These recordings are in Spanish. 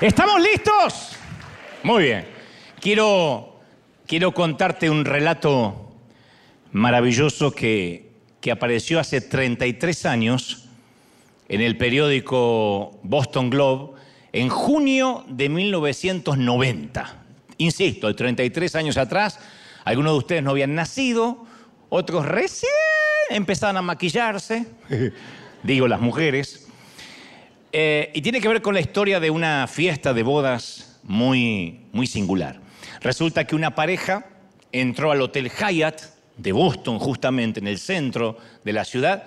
¿Estamos listos? Muy bien. Quiero, quiero contarte un relato maravilloso que, que apareció hace 33 años en el periódico Boston Globe en junio de 1990. Insisto, 33 años atrás, algunos de ustedes no habían nacido, otros recién empezaban a maquillarse, digo las mujeres, eh, y tiene que ver con la historia de una fiesta de bodas muy, muy singular. Resulta que una pareja entró al Hotel Hyatt de Boston, justamente en el centro de la ciudad,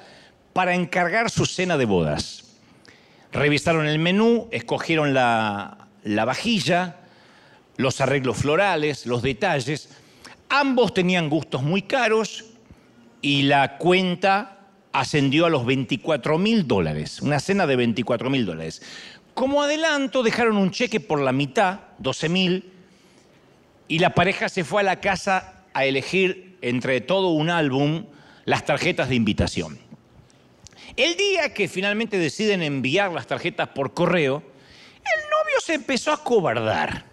para encargar su cena de bodas. Revisaron el menú, escogieron la, la vajilla, los arreglos florales, los detalles. Ambos tenían gustos muy caros y la cuenta ascendió a los 24 mil dólares, una cena de 24 mil dólares. Como adelanto, dejaron un cheque por la mitad, 12 mil, y la pareja se fue a la casa a elegir entre todo un álbum las tarjetas de invitación. El día que finalmente deciden enviar las tarjetas por correo, el novio se empezó a cobardar.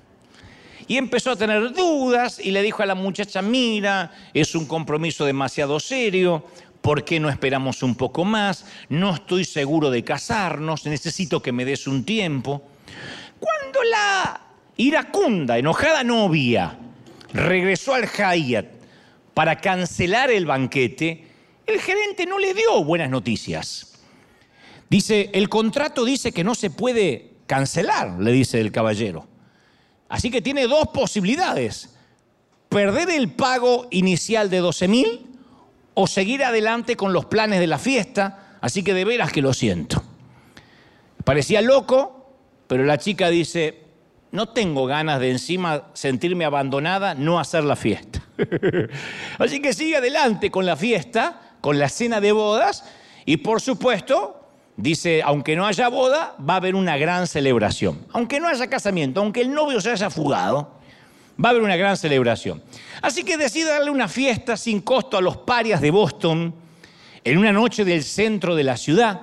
Y empezó a tener dudas y le dijo a la muchacha, mira, es un compromiso demasiado serio, ¿por qué no esperamos un poco más? No estoy seguro de casarnos, necesito que me des un tiempo. Cuando la iracunda, enojada novia regresó al Hyatt para cancelar el banquete, el gerente no le dio buenas noticias. Dice, el contrato dice que no se puede cancelar, le dice el caballero. Así que tiene dos posibilidades. Perder el pago inicial de 12 mil o seguir adelante con los planes de la fiesta. Así que de veras que lo siento. Parecía loco, pero la chica dice, no tengo ganas de encima sentirme abandonada, no hacer la fiesta. Así que sigue adelante con la fiesta, con la cena de bodas y por supuesto dice, aunque no haya boda, va a haber una gran celebración. Aunque no haya casamiento, aunque el novio se haya fugado, va a haber una gran celebración. Así que decide darle una fiesta sin costo a los parias de Boston en una noche del centro de la ciudad.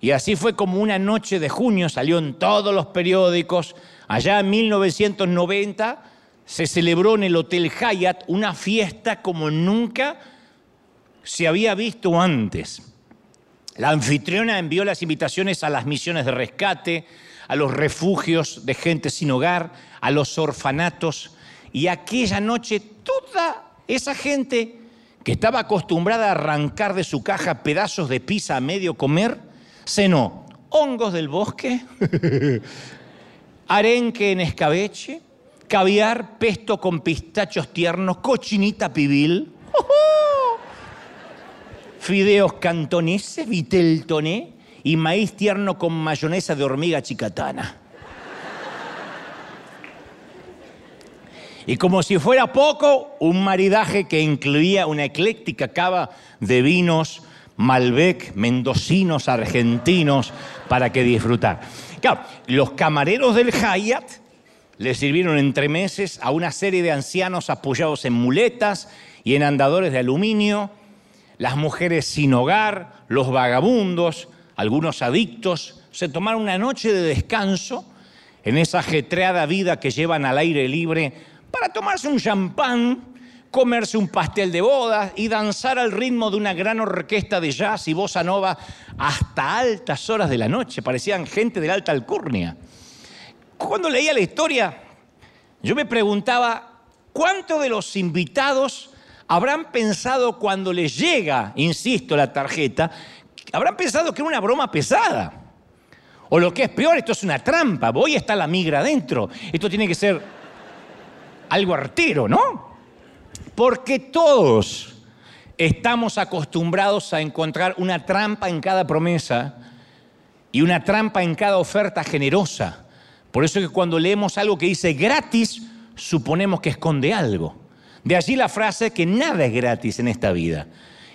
Y así fue como una noche de junio, salió en todos los periódicos. Allá en 1990 se celebró en el Hotel Hyatt una fiesta como nunca se había visto antes. La anfitriona envió las invitaciones a las misiones de rescate, a los refugios de gente sin hogar, a los orfanatos. Y aquella noche toda esa gente que estaba acostumbrada a arrancar de su caja pedazos de pizza a medio comer, cenó hongos del bosque, arenque en escabeche, caviar, pesto con pistachos tiernos, cochinita pibil fideos cantoneses, vitel toné y maíz tierno con mayonesa de hormiga chicatana. Y como si fuera poco, un maridaje que incluía una ecléctica cava de vinos Malbec, mendocinos, argentinos, para que disfrutar. Claro, los camareros del Hyatt le sirvieron entre meses a una serie de ancianos apoyados en muletas y en andadores de aluminio, las mujeres sin hogar, los vagabundos, algunos adictos, se tomaron una noche de descanso en esa ajetreada vida que llevan al aire libre para tomarse un champán, comerse un pastel de bodas y danzar al ritmo de una gran orquesta de jazz y bossa nova hasta altas horas de la noche. Parecían gente de la alta alcurnia. Cuando leía la historia, yo me preguntaba, ¿cuántos de los invitados habrán pensado cuando les llega, insisto, la tarjeta, habrán pensado que era una broma pesada. O lo que es peor, esto es una trampa, voy a estar la migra adentro. Esto tiene que ser algo artero, ¿no? Porque todos estamos acostumbrados a encontrar una trampa en cada promesa y una trampa en cada oferta generosa. Por eso es que cuando leemos algo que dice gratis, suponemos que esconde algo. De allí la frase que nada es gratis en esta vida.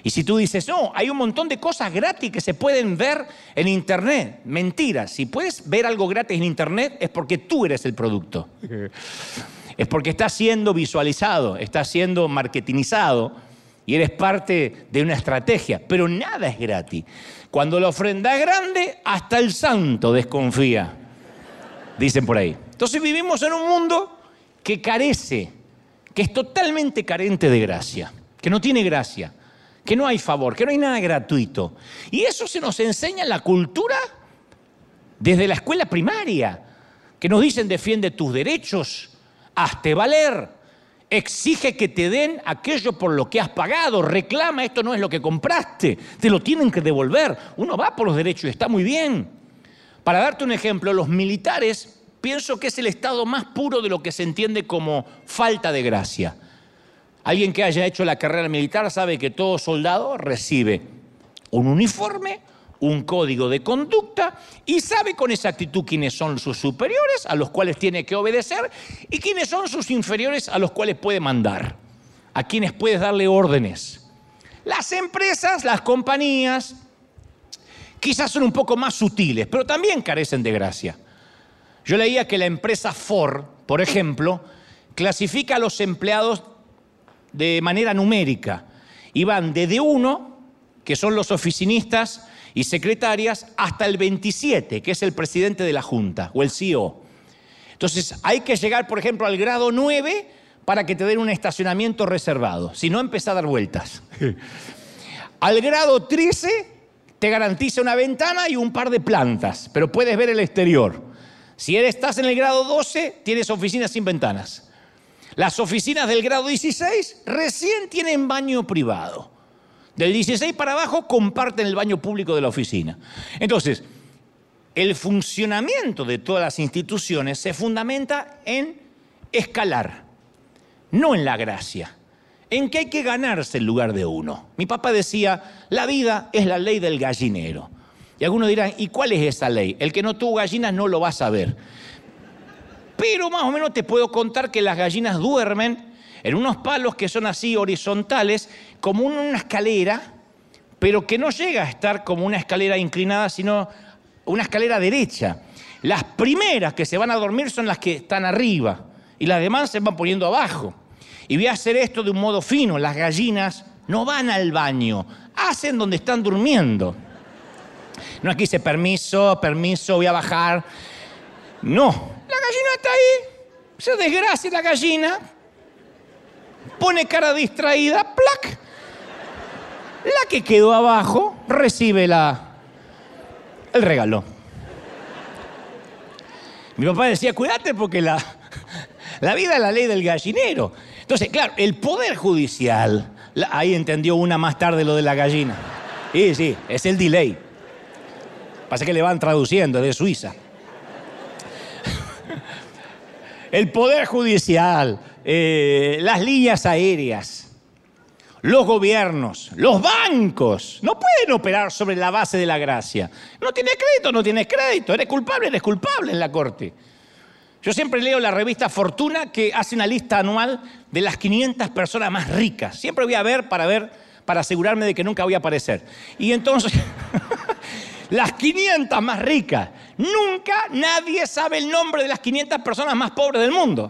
Y si tú dices, no, hay un montón de cosas gratis que se pueden ver en Internet. Mentira, si puedes ver algo gratis en Internet es porque tú eres el producto. Es porque está siendo visualizado, está siendo marketingizado y eres parte de una estrategia. Pero nada es gratis. Cuando la ofrenda es grande, hasta el santo desconfía. dicen por ahí. Entonces vivimos en un mundo que carece, que es totalmente carente de gracia, que no tiene gracia, que no hay favor, que no hay nada gratuito. Y eso se nos enseña en la cultura desde la escuela primaria, que nos dicen defiende tus derechos, hazte valer, exige que te den aquello por lo que has pagado, reclama, esto no es lo que compraste, te lo tienen que devolver. Uno va por los derechos y está muy bien. Para darte un ejemplo, los militares pienso que es el estado más puro de lo que se entiende como falta de gracia. Alguien que haya hecho la carrera militar sabe que todo soldado recibe un uniforme, un código de conducta y sabe con exactitud quiénes son sus superiores a los cuales tiene que obedecer y quiénes son sus inferiores a los cuales puede mandar, a quienes puede darle órdenes. Las empresas, las compañías, quizás son un poco más sutiles, pero también carecen de gracia. Yo leía que la empresa Ford, por ejemplo, clasifica a los empleados de manera numérica y van desde uno, que son los oficinistas y secretarias, hasta el 27, que es el presidente de la Junta o el CEO. Entonces hay que llegar, por ejemplo, al grado 9 para que te den un estacionamiento reservado. Si no, empieza a dar vueltas. al grado 13 te garantiza una ventana y un par de plantas, pero puedes ver el exterior. Si estás en el grado 12, tienes oficinas sin ventanas. Las oficinas del grado 16 recién tienen baño privado. Del 16 para abajo comparten el baño público de la oficina. Entonces, el funcionamiento de todas las instituciones se fundamenta en escalar, no en la gracia, en que hay que ganarse el lugar de uno. Mi papá decía, la vida es la ley del gallinero. Y algunos dirán, ¿y cuál es esa ley? El que no tuvo gallinas no lo va a saber. Pero más o menos te puedo contar que las gallinas duermen en unos palos que son así horizontales, como una escalera, pero que no llega a estar como una escalera inclinada, sino una escalera derecha. Las primeras que se van a dormir son las que están arriba y las demás se van poniendo abajo. Y voy a hacer esto de un modo fino. Las gallinas no van al baño, hacen donde están durmiendo. No aquí dice permiso, permiso, voy a bajar. No, la gallina está ahí, se desgracia la gallina, pone cara distraída, ¡plac! La que quedó abajo recibe la, el regalo. Mi papá decía, cuídate porque la, la vida es la ley del gallinero. Entonces, claro, el Poder Judicial, ahí entendió una más tarde lo de la gallina. Sí, sí, es el delay. Pasa que le van traduciendo de Suiza el Poder Judicial, eh, las líneas aéreas, los gobiernos, los bancos, no pueden operar sobre la base de la gracia. No tienes crédito, no tienes crédito, eres culpable, eres culpable en la corte. Yo siempre leo la revista Fortuna que hace una lista anual de las 500 personas más ricas. Siempre voy a ver para ver, para asegurarme de que nunca voy a aparecer. Y entonces, las 500 más ricas. Nunca nadie sabe el nombre de las 500 personas más pobres del mundo.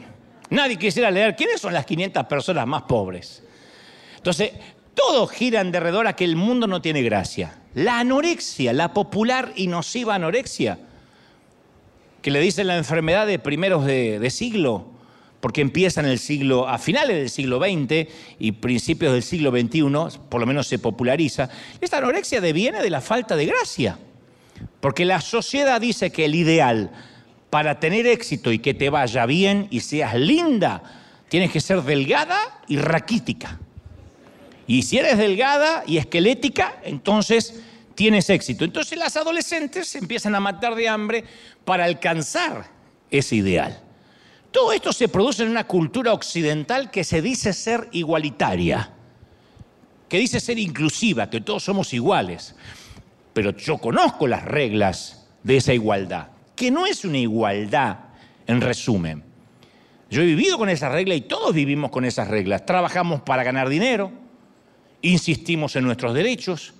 Nadie quisiera leer quiénes son las 500 personas más pobres. Entonces, todo gira en derredor a que el mundo no tiene gracia. La anorexia, la popular y nociva anorexia, que le dicen la enfermedad de primeros de, de siglo, porque empieza en el siglo, a finales del siglo XX y principios del siglo XXI, por lo menos se populariza. Esta anorexia deviene de la falta de gracia. Porque la sociedad dice que el ideal para tener éxito y que te vaya bien y seas linda, tienes que ser delgada y raquítica. Y si eres delgada y esquelética, entonces tienes éxito. Entonces las adolescentes se empiezan a matar de hambre para alcanzar ese ideal. Todo esto se produce en una cultura occidental que se dice ser igualitaria, que dice ser inclusiva, que todos somos iguales pero yo conozco las reglas de esa igualdad, que no es una igualdad en resumen. Yo he vivido con esa regla y todos vivimos con esas reglas. Trabajamos para ganar dinero, insistimos en nuestros derechos.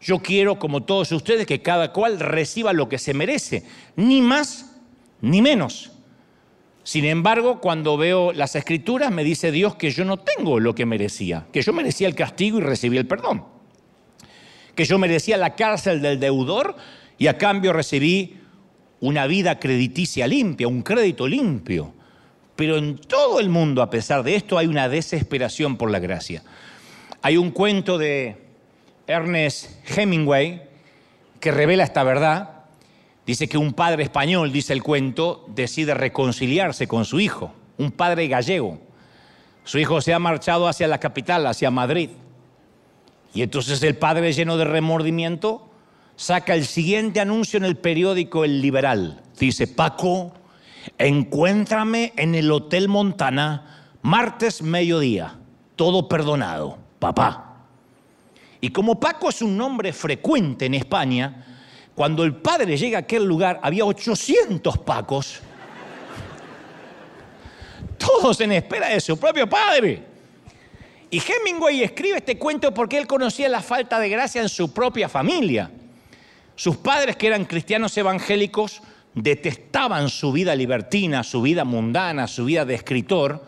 Yo quiero, como todos ustedes, que cada cual reciba lo que se merece, ni más ni menos. Sin embargo, cuando veo las escrituras, me dice Dios que yo no tengo lo que merecía, que yo merecía el castigo y recibí el perdón que yo merecía la cárcel del deudor y a cambio recibí una vida crediticia limpia, un crédito limpio. Pero en todo el mundo, a pesar de esto, hay una desesperación por la gracia. Hay un cuento de Ernest Hemingway que revela esta verdad. Dice que un padre español, dice el cuento, decide reconciliarse con su hijo, un padre gallego. Su hijo se ha marchado hacia la capital, hacia Madrid. Y entonces el padre, lleno de remordimiento, saca el siguiente anuncio en el periódico El Liberal. Dice, Paco, encuéntrame en el Hotel Montana, martes mediodía, todo perdonado, papá. Y como Paco es un nombre frecuente en España, cuando el padre llega a aquel lugar había 800 Pacos, todos en espera de su propio padre. Y Hemingway escribe este cuento porque él conocía la falta de gracia en su propia familia. Sus padres, que eran cristianos evangélicos, detestaban su vida libertina, su vida mundana, su vida de escritor,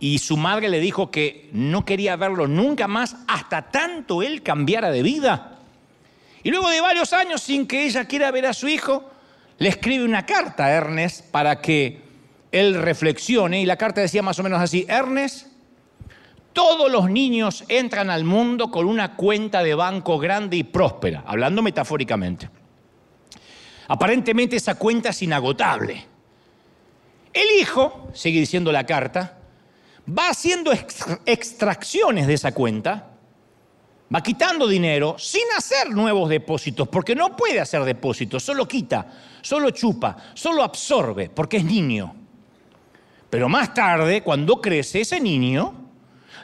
y su madre le dijo que no quería verlo nunca más hasta tanto él cambiara de vida. Y luego de varios años, sin que ella quiera ver a su hijo, le escribe una carta a Ernest para que él reflexione, y la carta decía más o menos así, Ernest, todos los niños entran al mundo con una cuenta de banco grande y próspera, hablando metafóricamente. Aparentemente esa cuenta es inagotable. El hijo, sigue diciendo la carta, va haciendo extracciones de esa cuenta, va quitando dinero sin hacer nuevos depósitos, porque no puede hacer depósitos, solo quita, solo chupa, solo absorbe, porque es niño. Pero más tarde, cuando crece ese niño,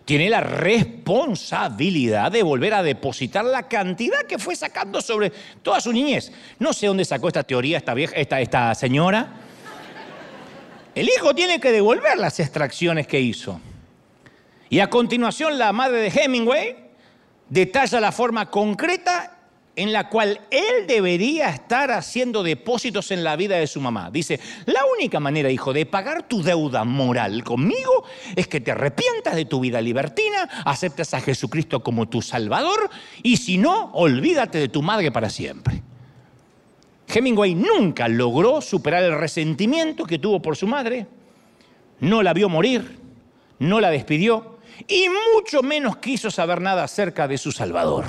tiene la responsabilidad de volver a depositar la cantidad que fue sacando sobre toda su niñez. No sé dónde sacó esta teoría esta, vieja, esta, esta señora. El hijo tiene que devolver las extracciones que hizo. Y a continuación la madre de Hemingway detalla la forma concreta en la cual él debería estar haciendo depósitos en la vida de su mamá. Dice, la única manera, hijo, de pagar tu deuda moral conmigo es que te arrepientas de tu vida libertina, aceptes a Jesucristo como tu Salvador y si no, olvídate de tu madre para siempre. Hemingway nunca logró superar el resentimiento que tuvo por su madre, no la vio morir, no la despidió y mucho menos quiso saber nada acerca de su Salvador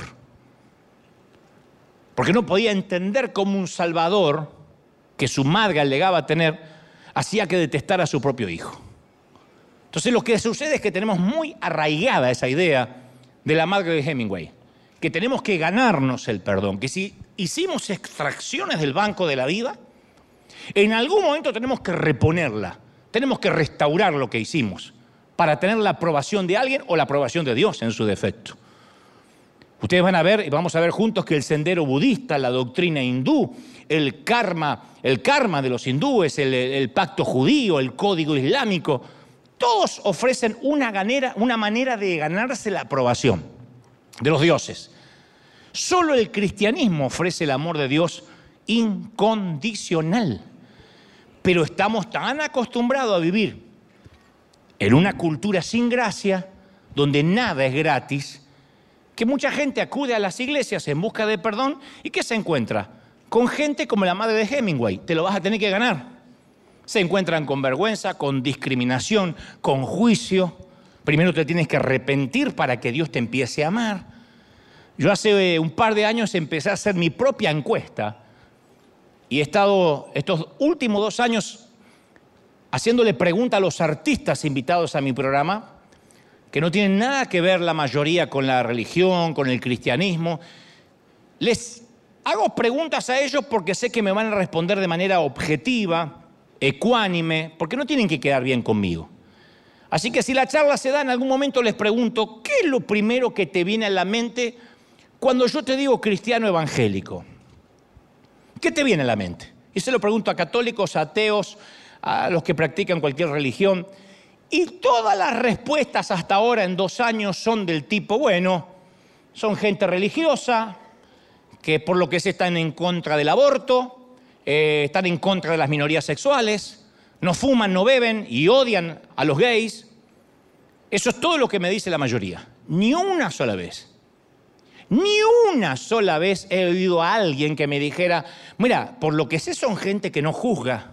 porque no podía entender cómo un Salvador que su madre alegaba tener hacía que detestara a su propio hijo. Entonces lo que sucede es que tenemos muy arraigada esa idea de la madre de Hemingway, que tenemos que ganarnos el perdón, que si hicimos extracciones del banco de la vida, en algún momento tenemos que reponerla, tenemos que restaurar lo que hicimos para tener la aprobación de alguien o la aprobación de Dios en su defecto. Ustedes van a ver, y vamos a ver juntos que el sendero budista, la doctrina hindú, el karma, el karma de los hindúes, el, el pacto judío, el código islámico, todos ofrecen una, manera, una manera de ganarse la aprobación de los dioses. Solo el cristianismo ofrece el amor de Dios incondicional. Pero estamos tan acostumbrados a vivir en una cultura sin gracia, donde nada es gratis, que mucha gente acude a las iglesias en busca de perdón y ¿qué se encuentra? Con gente como la madre de Hemingway, te lo vas a tener que ganar. Se encuentran con vergüenza, con discriminación, con juicio. Primero te tienes que arrepentir para que Dios te empiece a amar. Yo hace eh, un par de años empecé a hacer mi propia encuesta y he estado estos últimos dos años haciéndole preguntas a los artistas invitados a mi programa que no tienen nada que ver la mayoría con la religión, con el cristianismo. Les hago preguntas a ellos porque sé que me van a responder de manera objetiva, ecuánime, porque no tienen que quedar bien conmigo. Así que si la charla se da, en algún momento les pregunto, ¿qué es lo primero que te viene a la mente cuando yo te digo cristiano evangélico? ¿Qué te viene a la mente? Y se lo pregunto a católicos, a ateos, a los que practican cualquier religión. Y todas las respuestas hasta ahora en dos años son del tipo, bueno, son gente religiosa, que por lo que se están en contra del aborto, eh, están en contra de las minorías sexuales, no fuman, no beben y odian a los gays. Eso es todo lo que me dice la mayoría. Ni una sola vez. Ni una sola vez he oído a alguien que me dijera, mira, por lo que sé son gente que no juzga,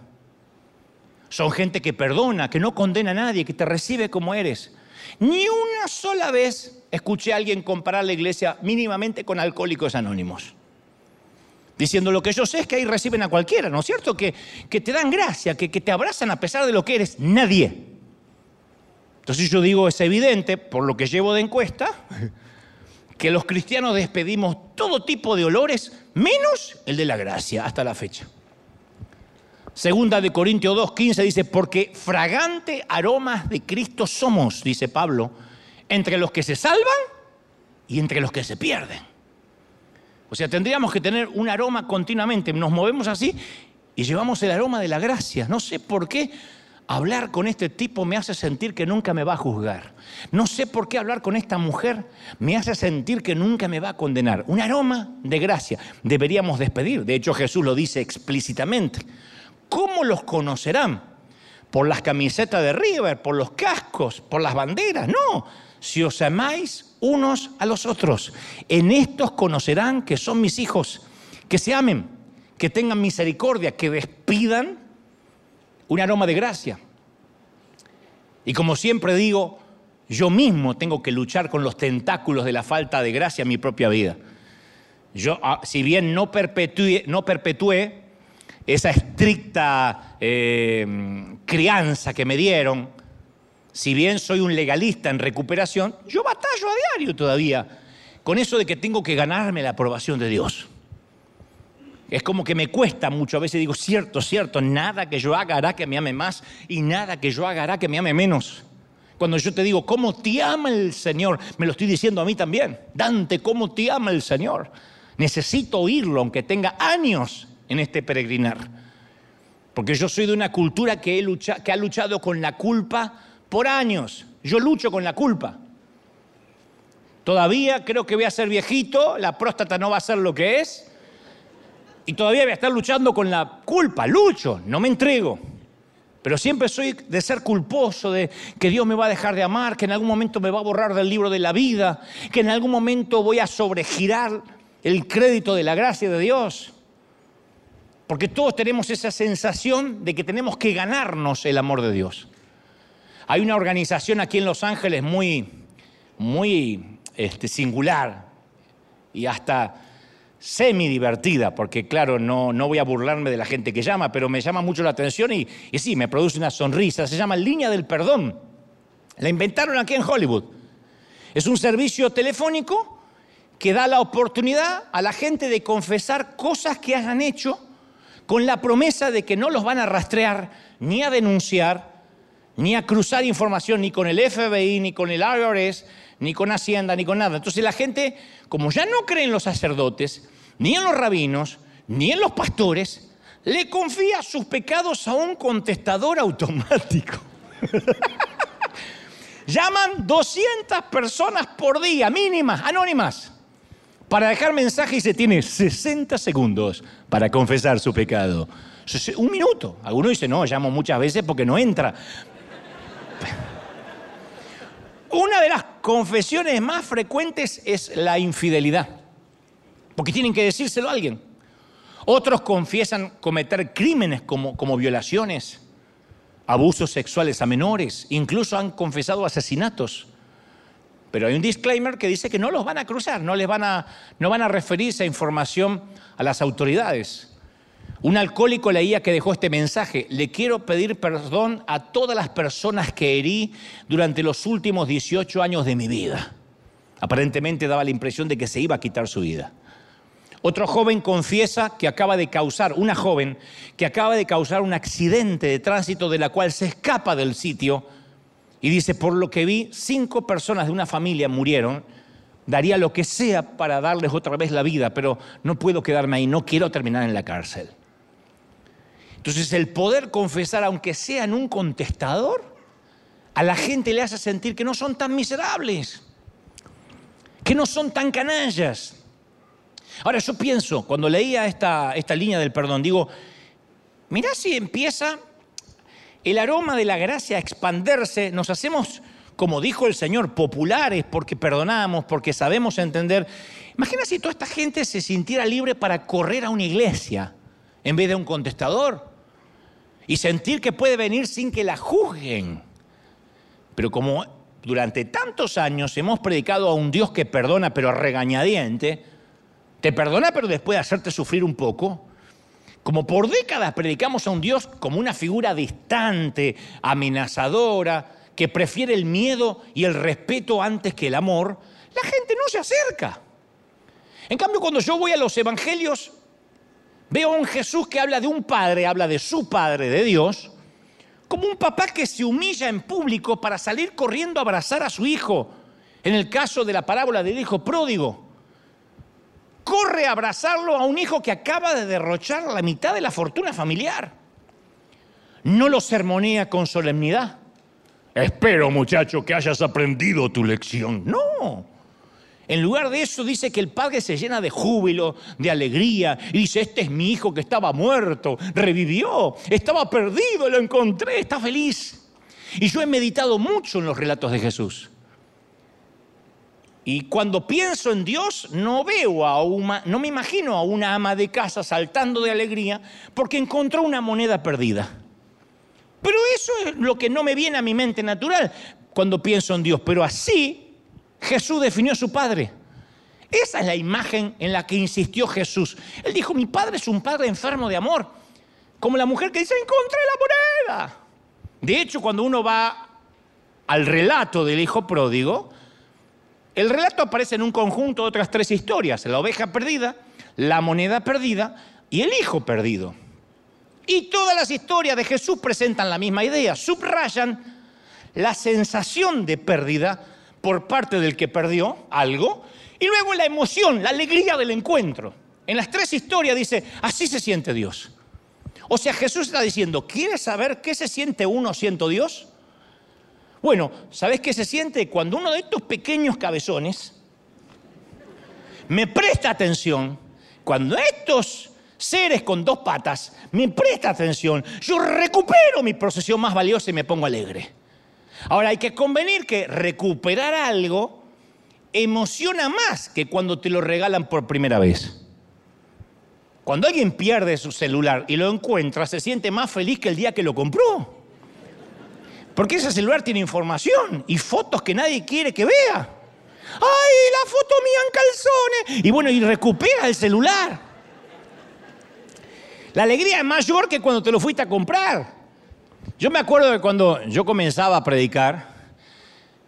son gente que perdona, que no condena a nadie, que te recibe como eres. Ni una sola vez escuché a alguien comparar la iglesia mínimamente con alcohólicos anónimos. Diciendo lo que yo sé es que ahí reciben a cualquiera, ¿no es cierto? Que, que te dan gracia, que, que te abrazan a pesar de lo que eres. Nadie. Entonces yo digo, es evidente, por lo que llevo de encuesta, que los cristianos despedimos todo tipo de olores, menos el de la gracia, hasta la fecha. Segunda de Corintios 2.15 dice, porque fragante aromas de Cristo somos, dice Pablo, entre los que se salvan y entre los que se pierden. O sea, tendríamos que tener un aroma continuamente. Nos movemos así y llevamos el aroma de la gracia. No sé por qué hablar con este tipo me hace sentir que nunca me va a juzgar. No sé por qué hablar con esta mujer me hace sentir que nunca me va a condenar. Un aroma de gracia. Deberíamos despedir. De hecho, Jesús lo dice explícitamente. ¿Cómo los conocerán? ¿Por las camisetas de River? ¿Por los cascos? ¿Por las banderas? No. Si os amáis unos a los otros. En estos conocerán que son mis hijos, que se amen, que tengan misericordia, que despidan un aroma de gracia. Y como siempre digo, yo mismo tengo que luchar con los tentáculos de la falta de gracia en mi propia vida. Yo, ah, si bien no perpetué, no esa estricta eh, crianza que me dieron, si bien soy un legalista en recuperación, yo batallo a diario todavía con eso de que tengo que ganarme la aprobación de Dios. Es como que me cuesta mucho, a veces digo, cierto, cierto, nada que yo haga hará que me ame más y nada que yo haga hará que me ame menos. Cuando yo te digo, ¿cómo te ama el Señor? Me lo estoy diciendo a mí también. Dante, ¿cómo te ama el Señor? Necesito oírlo, aunque tenga años en este peregrinar. Porque yo soy de una cultura que, que ha luchado con la culpa por años. Yo lucho con la culpa. Todavía creo que voy a ser viejito, la próstata no va a ser lo que es. Y todavía voy a estar luchando con la culpa. Lucho, no me entrego. Pero siempre soy de ser culposo, de que Dios me va a dejar de amar, que en algún momento me va a borrar del libro de la vida, que en algún momento voy a sobregirar el crédito de la gracia de Dios. Porque todos tenemos esa sensación de que tenemos que ganarnos el amor de Dios. Hay una organización aquí en Los Ángeles muy, muy este, singular y hasta semi divertida, porque claro, no, no voy a burlarme de la gente que llama, pero me llama mucho la atención y, y sí, me produce una sonrisa. Se llama Línea del Perdón. La inventaron aquí en Hollywood. Es un servicio telefónico que da la oportunidad a la gente de confesar cosas que hayan hecho con la promesa de que no los van a rastrear ni a denunciar ni a cruzar información ni con el FBI, ni con el IRS, ni con Hacienda, ni con nada. Entonces la gente, como ya no cree en los sacerdotes, ni en los rabinos, ni en los pastores, le confía sus pecados a un contestador automático. Llaman 200 personas por día, mínimas, anónimas, para dejar mensaje y se tiene 60 segundos para confesar su pecado. Un minuto. Algunos dicen, no, llamo muchas veces porque no entra. Una de las confesiones más frecuentes es la infidelidad, porque tienen que decírselo a alguien. Otros confiesan cometer crímenes como, como violaciones, abusos sexuales a menores, incluso han confesado asesinatos. Pero hay un disclaimer que dice que no los van a cruzar, no les van a, no van a referir esa información a las autoridades. Un alcohólico leía que dejó este mensaje, le quiero pedir perdón a todas las personas que herí durante los últimos 18 años de mi vida. Aparentemente daba la impresión de que se iba a quitar su vida. Otro joven confiesa que acaba de causar, una joven que acaba de causar un accidente de tránsito de la cual se escapa del sitio y dice, por lo que vi, cinco personas de una familia murieron, daría lo que sea para darles otra vez la vida, pero no puedo quedarme ahí, no quiero terminar en la cárcel. Entonces el poder confesar, aunque sea en un contestador, a la gente le hace sentir que no son tan miserables, que no son tan canallas. Ahora yo pienso, cuando leía esta, esta línea del perdón, digo, mirá si empieza el aroma de la gracia a expanderse, nos hacemos como dijo el Señor, populares porque perdonamos, porque sabemos entender. Imagina si toda esta gente se sintiera libre para correr a una iglesia en vez de un contestador y sentir que puede venir sin que la juzguen. Pero como durante tantos años hemos predicado a un Dios que perdona pero regañadiente, te perdona pero después de hacerte sufrir un poco, como por décadas predicamos a un Dios como una figura distante, amenazadora, que prefiere el miedo y el respeto antes que el amor, la gente no se acerca. En cambio, cuando yo voy a los evangelios, veo a un Jesús que habla de un padre, habla de su padre, de Dios, como un papá que se humilla en público para salir corriendo a abrazar a su hijo. En el caso de la parábola del hijo pródigo, corre a abrazarlo a un hijo que acaba de derrochar la mitad de la fortuna familiar. No lo sermonea con solemnidad, Espero, muchacho, que hayas aprendido tu lección. No. En lugar de eso dice que el padre se llena de júbilo, de alegría, y dice, este es mi hijo que estaba muerto, revivió, estaba perdido, lo encontré, está feliz. Y yo he meditado mucho en los relatos de Jesús. Y cuando pienso en Dios, no veo a una, no me imagino a una ama de casa saltando de alegría porque encontró una moneda perdida. Pero eso es lo que no me viene a mi mente natural cuando pienso en Dios. Pero así Jesús definió a su Padre. Esa es la imagen en la que insistió Jesús. Él dijo, mi Padre es un Padre enfermo de amor. Como la mujer que dice, encontré la moneda. De hecho, cuando uno va al relato del Hijo pródigo, el relato aparece en un conjunto de otras tres historias. La oveja perdida, la moneda perdida y el hijo perdido. Y todas las historias de Jesús presentan la misma idea, subrayan la sensación de pérdida por parte del que perdió algo y luego la emoción, la alegría del encuentro. En las tres historias dice, así se siente Dios. O sea, Jesús está diciendo, ¿quieres saber qué se siente uno siendo Dios? Bueno, ¿sabes qué se siente cuando uno de estos pequeños cabezones me presta atención? Cuando estos seres con dos patas, me presta atención, yo recupero mi procesión más valiosa y me pongo alegre. Ahora hay que convenir que recuperar algo emociona más que cuando te lo regalan por primera vez. Cuando alguien pierde su celular y lo encuentra, se siente más feliz que el día que lo compró. Porque ese celular tiene información y fotos que nadie quiere que vea. ¡Ay, la foto mía en calzones! Y bueno, y recupera el celular. La alegría es mayor que cuando te lo fuiste a comprar. Yo me acuerdo de cuando yo comenzaba a predicar,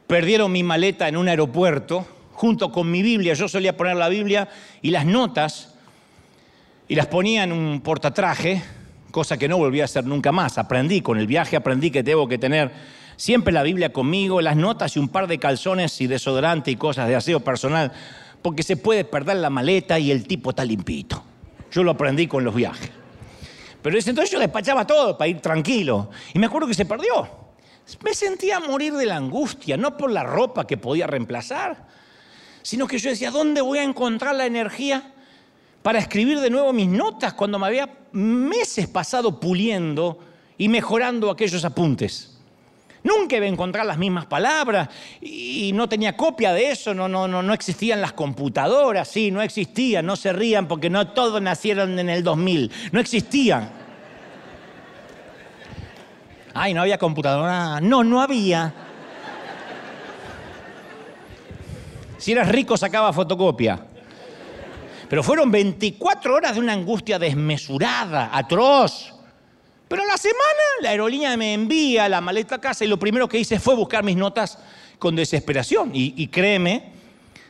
perdieron mi maleta en un aeropuerto junto con mi Biblia. Yo solía poner la Biblia y las notas y las ponía en un portatraje, cosa que no volví a hacer nunca más. Aprendí, con el viaje aprendí que tengo que tener siempre la Biblia conmigo, las notas y un par de calzones y desodorante y cosas de aseo personal, porque se puede perder la maleta y el tipo está limpito. Yo lo aprendí con los viajes. Pero entonces yo despachaba todo para ir tranquilo. Y me acuerdo que se perdió. Me sentía morir de la angustia, no por la ropa que podía reemplazar, sino que yo decía, ¿dónde voy a encontrar la energía para escribir de nuevo mis notas cuando me había meses pasado puliendo y mejorando aquellos apuntes? Nunca iba a encontrar las mismas palabras y no tenía copia de eso, no, no, no, no existían las computadoras, sí, no existían, no se rían porque no todos nacieron en el 2000, no existían. Ay, no había computadora, no, no había. Si eras rico sacaba fotocopia. Pero fueron 24 horas de una angustia desmesurada, atroz. Pero a la semana la aerolínea me envía la maleta a casa y lo primero que hice fue buscar mis notas con desesperación. Y, créeme,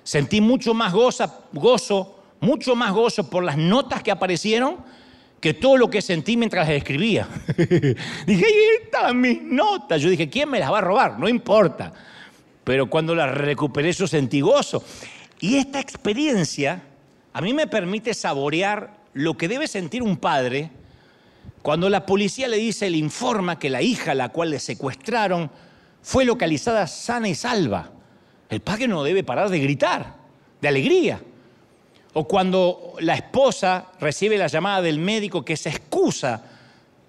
sentí mucho más gozo, mucho más gozo por las notas que aparecieron que todo lo que sentí mientras las escribía. dije, ahí están mis notas. Yo dije, ¿quién me las va a robar? No importa. Pero cuando las recuperé yo sentí gozo. Y esta experiencia a mí me permite saborear lo que debe sentir un padre cuando la policía le dice, le informa que la hija a la cual le secuestraron fue localizada sana y salva, el padre no debe parar de gritar, de alegría. O cuando la esposa recibe la llamada del médico que se excusa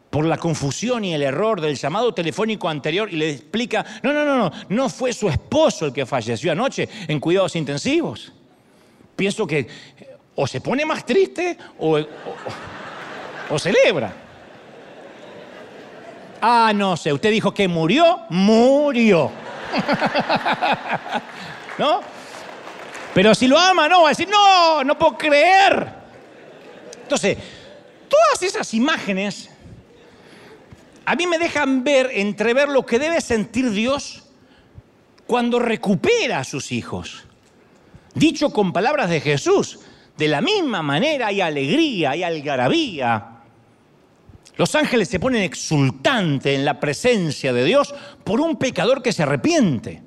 por la confusión y el error del llamado telefónico anterior y le explica, no, no, no, no, no fue su esposo el que falleció anoche en cuidados intensivos. Pienso que o se pone más triste o, o, celebra. Ah, no sé, usted dijo que murió, murió. ¿No? Pero si lo ama, no, va a decir, no, no puedo creer. Entonces, todas esas imágenes a mí me dejan ver, entrever lo que debe sentir Dios cuando recupera a sus hijos. Dicho con palabras de Jesús, de la misma manera hay alegría, hay algarabía. Los ángeles se ponen exultantes en la presencia de Dios por un pecador que se arrepiente.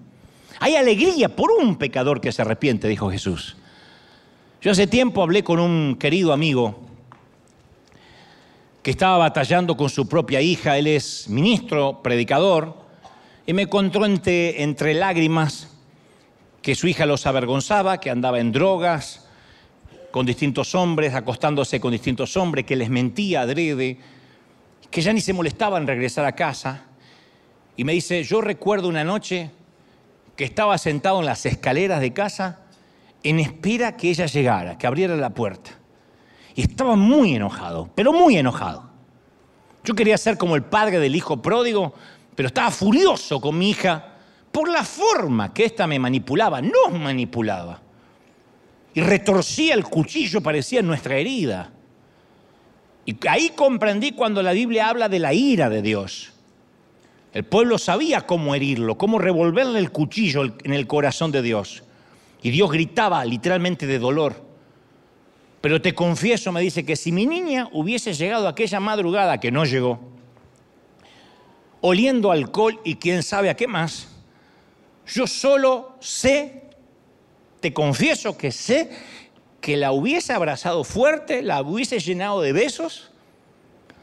Hay alegría por un pecador que se arrepiente, dijo Jesús. Yo hace tiempo hablé con un querido amigo que estaba batallando con su propia hija, él es ministro, predicador, y me contó entre, entre lágrimas que su hija los avergonzaba, que andaba en drogas, con distintos hombres, acostándose con distintos hombres, que les mentía adrede, que ya ni se molestaba en regresar a casa. Y me dice, yo recuerdo una noche que estaba sentado en las escaleras de casa en espera que ella llegara, que abriera la puerta. Y estaba muy enojado, pero muy enojado. Yo quería ser como el padre del hijo pródigo, pero estaba furioso con mi hija por la forma que ésta me manipulaba, nos manipulaba. Y retorcía el cuchillo, parecía nuestra herida. Y ahí comprendí cuando la Biblia habla de la ira de Dios. El pueblo sabía cómo herirlo, cómo revolverle el cuchillo en el corazón de Dios. Y Dios gritaba literalmente de dolor. Pero te confieso, me dice, que si mi niña hubiese llegado aquella madrugada que no llegó, oliendo alcohol y quién sabe a qué más, yo solo sé, te confieso que sé que la hubiese abrazado fuerte, la hubiese llenado de besos,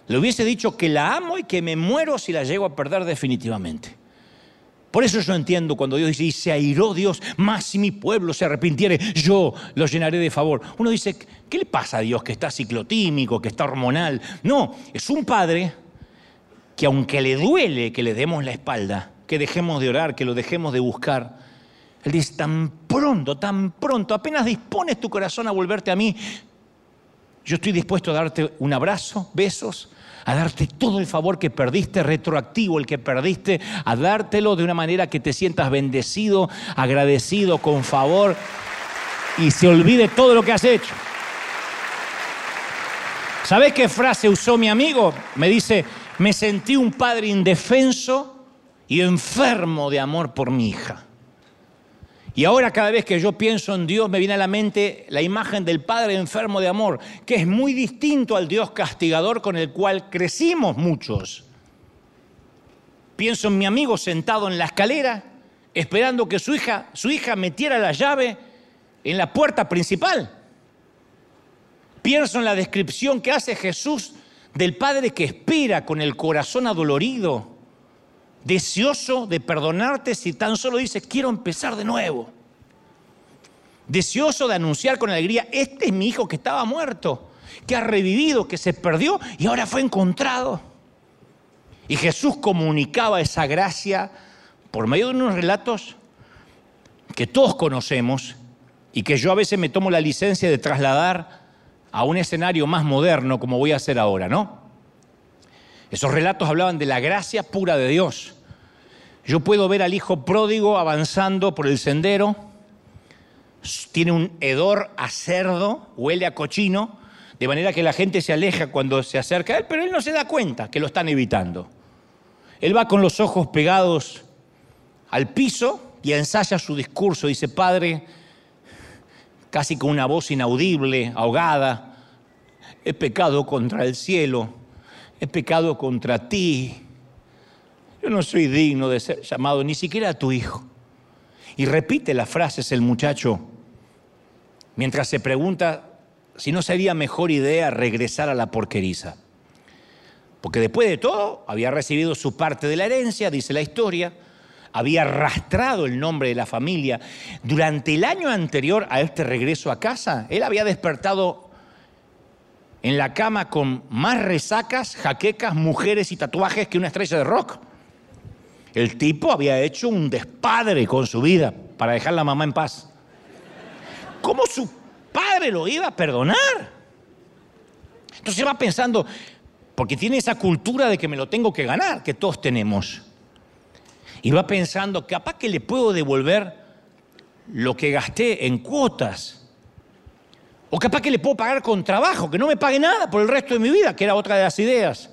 le hubiese dicho que la amo y que me muero si la llego a perder definitivamente. Por eso yo entiendo cuando Dios dice, y se airó Dios, más si mi pueblo se arrepintiere, yo lo llenaré de favor. Uno dice, ¿qué le pasa a Dios que está ciclotímico, que está hormonal? No, es un padre que aunque le duele que le demos la espalda, que dejemos de orar, que lo dejemos de buscar, Él dice, tan pronto, tan pronto, apenas dispones tu corazón a volverte a mí, yo estoy dispuesto a darte un abrazo, besos, a darte todo el favor que perdiste, retroactivo el que perdiste, a dártelo de una manera que te sientas bendecido, agradecido, con favor y se olvide todo lo que has hecho. ¿Sabes qué frase usó mi amigo? Me dice, me sentí un padre indefenso y enfermo de amor por mi hija. Y ahora cada vez que yo pienso en Dios me viene a la mente la imagen del Padre enfermo de amor, que es muy distinto al Dios castigador con el cual crecimos muchos. Pienso en mi amigo sentado en la escalera, esperando que su hija, su hija metiera la llave en la puerta principal. Pienso en la descripción que hace Jesús del Padre que espera con el corazón adolorido deseoso de perdonarte si tan solo dices, quiero empezar de nuevo. Deseoso de anunciar con alegría, este es mi hijo que estaba muerto, que ha revivido, que se perdió y ahora fue encontrado. Y Jesús comunicaba esa gracia por medio de unos relatos que todos conocemos y que yo a veces me tomo la licencia de trasladar a un escenario más moderno como voy a hacer ahora, ¿no? Esos relatos hablaban de la gracia pura de Dios. Yo puedo ver al hijo pródigo avanzando por el sendero, tiene un hedor a cerdo, huele a cochino, de manera que la gente se aleja cuando se acerca a él, pero él no se da cuenta que lo están evitando. Él va con los ojos pegados al piso y ensaya su discurso. Dice, Padre, casi con una voz inaudible, ahogada, he pecado contra el cielo he pecado contra ti. Yo no soy digno de ser llamado ni siquiera a tu hijo. Y repite las frases el muchacho mientras se pregunta si no sería mejor idea regresar a la porqueriza. Porque después de todo había recibido su parte de la herencia, dice la historia, había arrastrado el nombre de la familia. Durante el año anterior a este regreso a casa, él había despertado en la cama con más resacas, jaquecas, mujeres y tatuajes que una estrella de rock. El tipo había hecho un despadre con su vida para dejar a la mamá en paz. ¿Cómo su padre lo iba a perdonar? Entonces va pensando, porque tiene esa cultura de que me lo tengo que ganar, que todos tenemos. Y va pensando, capaz que le puedo devolver lo que gasté en cuotas. O capaz que le puedo pagar con trabajo, que no me pague nada por el resto de mi vida, que era otra de las ideas.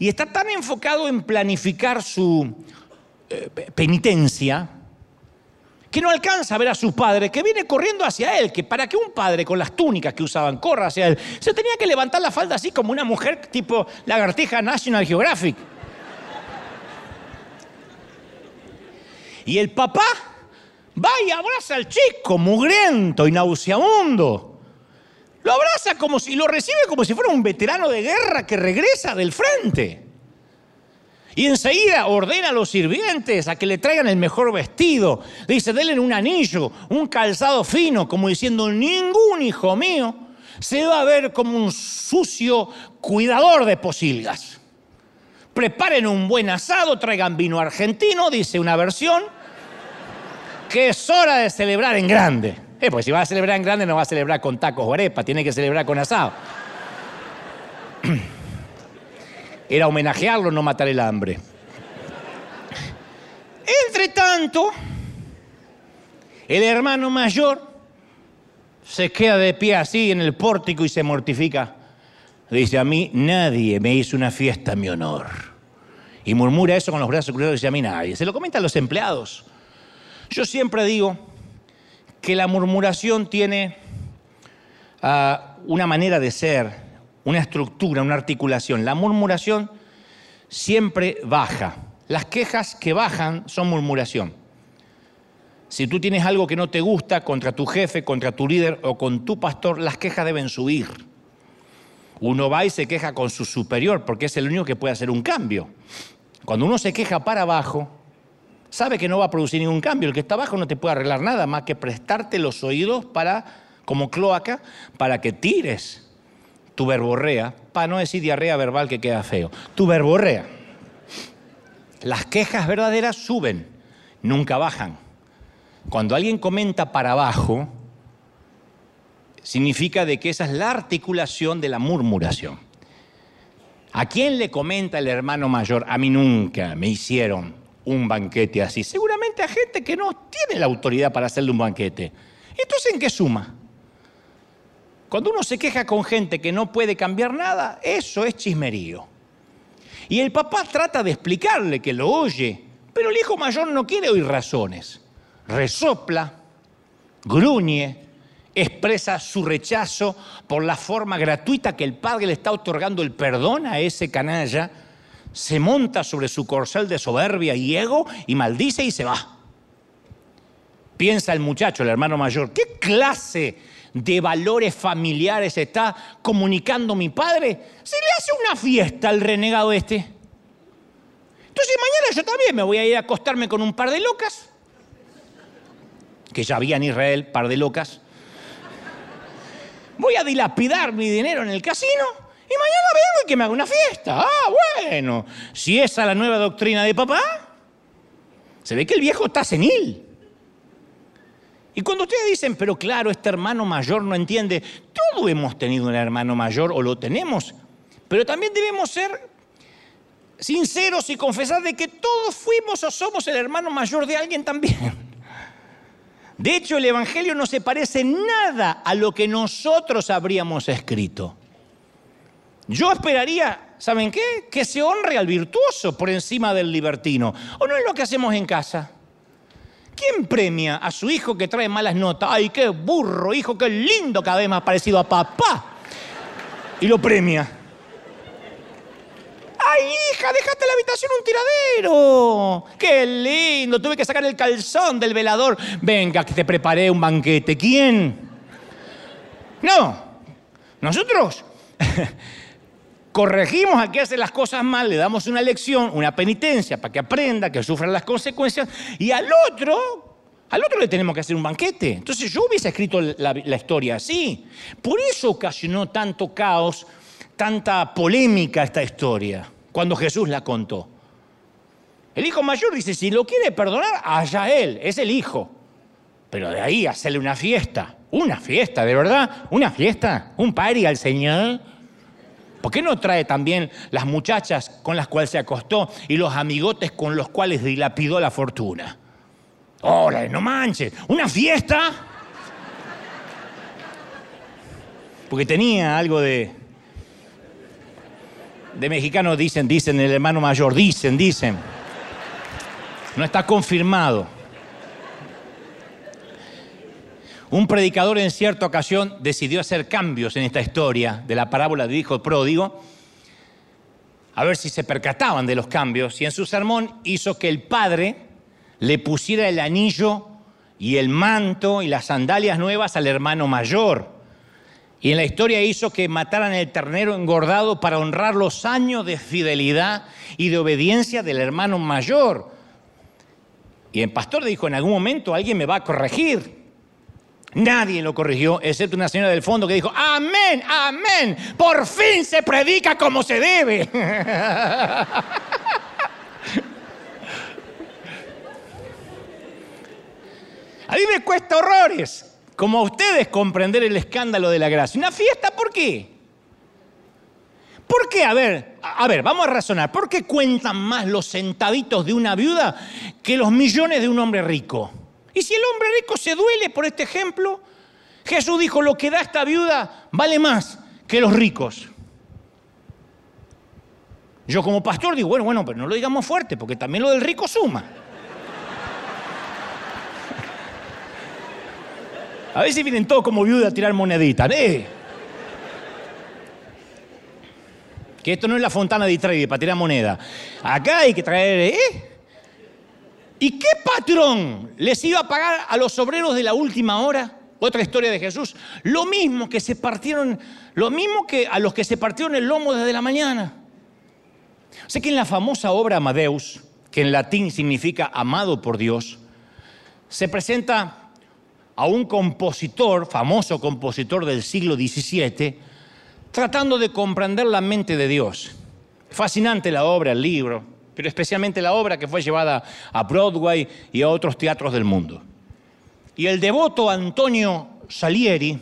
Y está tan enfocado en planificar su eh, penitencia, que no alcanza a ver a su padre, que viene corriendo hacia él, que para que un padre con las túnicas que usaban corra hacia él, se tenía que levantar la falda así como una mujer tipo lagartija National Geographic. Y el papá va y abraza al chico, mugriento y nauseabundo. Lo abraza como si, lo recibe como si fuera un veterano de guerra que regresa del frente. Y enseguida ordena a los sirvientes a que le traigan el mejor vestido. Dice, denle un anillo, un calzado fino, como diciendo, ningún hijo mío se va a ver como un sucio cuidador de posilgas. Preparen un buen asado, traigan vino argentino, dice una versión, que es hora de celebrar en grande. Eh, pues si va a celebrar en grande no va a celebrar con tacos o arepa, tiene que celebrar con asado. era homenajearlo, no matar el hambre. Entre tanto, el hermano mayor se queda de pie así en el pórtico y se mortifica. Dice, a mí nadie me hizo una fiesta en mi honor. Y murmura eso con los brazos cruzados y dice, a mí nadie. Se lo comenta a los empleados. Yo siempre digo que la murmuración tiene ah, una manera de ser una estructura, una articulación. La murmuración siempre baja. Las quejas que bajan son murmuración. Si tú tienes algo que no te gusta contra tu jefe, contra tu líder o con tu pastor, las quejas deben subir. Uno va y se queja con su superior porque es el único que puede hacer un cambio. Cuando uno se queja para abajo, sabe que no va a producir ningún cambio. El que está abajo no te puede arreglar nada más que prestarte los oídos para, como cloaca, para que tires tu verborrea, para no decir diarrea verbal que queda feo, tu verborrea. Las quejas verdaderas suben, nunca bajan. Cuando alguien comenta para abajo, significa de que esa es la articulación de la murmuración. ¿A quién le comenta el hermano mayor? A mí nunca me hicieron un banquete así. Seguramente a gente que no tiene la autoridad para hacerle un banquete. Entonces, ¿en qué suma? Cuando uno se queja con gente que no puede cambiar nada, eso es chismerío. Y el papá trata de explicarle que lo oye, pero el hijo mayor no quiere oír razones. Resopla, gruñe, expresa su rechazo por la forma gratuita que el padre le está otorgando el perdón a ese canalla, se monta sobre su corcel de soberbia y ego y maldice y se va. Piensa el muchacho, el hermano mayor, ¿qué clase de valores familiares está comunicando mi padre, se le hace una fiesta al renegado este. Entonces mañana yo también me voy a ir a acostarme con un par de locas, que ya había en Israel, par de locas. Voy a dilapidar mi dinero en el casino y mañana vengo y que me haga una fiesta. Ah, bueno, si esa es la nueva doctrina de papá, se ve que el viejo está senil. Y cuando ustedes dicen, pero claro, este hermano mayor no entiende, todos hemos tenido un hermano mayor o lo tenemos, pero también debemos ser sinceros y confesar de que todos fuimos o somos el hermano mayor de alguien también. De hecho, el Evangelio no se parece nada a lo que nosotros habríamos escrito. Yo esperaría, ¿saben qué? Que se honre al virtuoso por encima del libertino. ¿O no es lo que hacemos en casa? ¿Quién premia a su hijo que trae malas notas? ¡Ay, qué burro, hijo, qué lindo, cada vez más parecido a papá! Y lo premia. ¡Ay, hija, dejaste la habitación un tiradero! ¡Qué lindo! Tuve que sacar el calzón del velador. Venga, que te preparé un banquete. ¿Quién? No. Nosotros corregimos a que hace las cosas mal, le damos una lección, una penitencia para que aprenda, que sufra las consecuencias, y al otro Al otro le tenemos que hacer un banquete. Entonces yo hubiese escrito la, historia así. Por eso ocasionó tanto caos, tanta polémica esta historia, cuando Jesús la contó. El hijo mayor dice, si lo quiere perdonar, allá él, es el hijo. Pero de ahí hacerle una fiesta, una fiesta, de verdad, una fiesta, un party al Señor. ¿Por qué no trae también las muchachas con las cuales se acostó y los amigotes con los cuales dilapidó la fortuna? ¡Órale, no manches! ¿Una fiesta? Porque tenía algo de. De mexicano dicen, dicen, el hermano mayor, dicen, dicen. No está confirmado. Un predicador en cierta ocasión decidió hacer cambios en esta historia de la parábola del hijo pródigo, a ver si se percataban de los cambios, y en su sermón hizo que el padre le pusiera el anillo y el manto y las sandalias nuevas al hermano mayor. Y en la historia hizo que mataran el ternero engordado para honrar los años de fidelidad y de obediencia del hermano mayor. Y el pastor dijo, en algún momento alguien me va a corregir. Nadie lo corrigió, excepto una señora del fondo que dijo, amén, amén, por fin se predica como se debe. A mí me cuesta horrores, como a ustedes, comprender el escándalo de la gracia. ¿Una fiesta por qué? ¿Por qué? A ver, a ver, vamos a razonar. ¿Por qué cuentan más los centavitos de una viuda que los millones de un hombre rico? Y si el hombre rico se duele por este ejemplo, Jesús dijo, lo que da esta viuda vale más que los ricos. Yo como pastor digo, bueno, bueno, pero no lo digamos fuerte, porque también lo del rico suma. A si vienen todos como viuda a tirar moneditas. ¿eh? Que esto no es la fontana de trade para tirar moneda. Acá hay que traer. ¿eh? ¿Y qué patrón les iba a pagar a los obreros de la última hora? Otra historia de Jesús. Lo mismo que se partieron, lo mismo que a los que se partieron el lomo desde la mañana. Sé que en la famosa obra Amadeus, que en latín significa amado por Dios, se presenta a un compositor, famoso compositor del siglo XVII, tratando de comprender la mente de Dios. Fascinante la obra, el libro, pero especialmente la obra que fue llevada a Broadway y a otros teatros del mundo. Y el devoto Antonio Salieri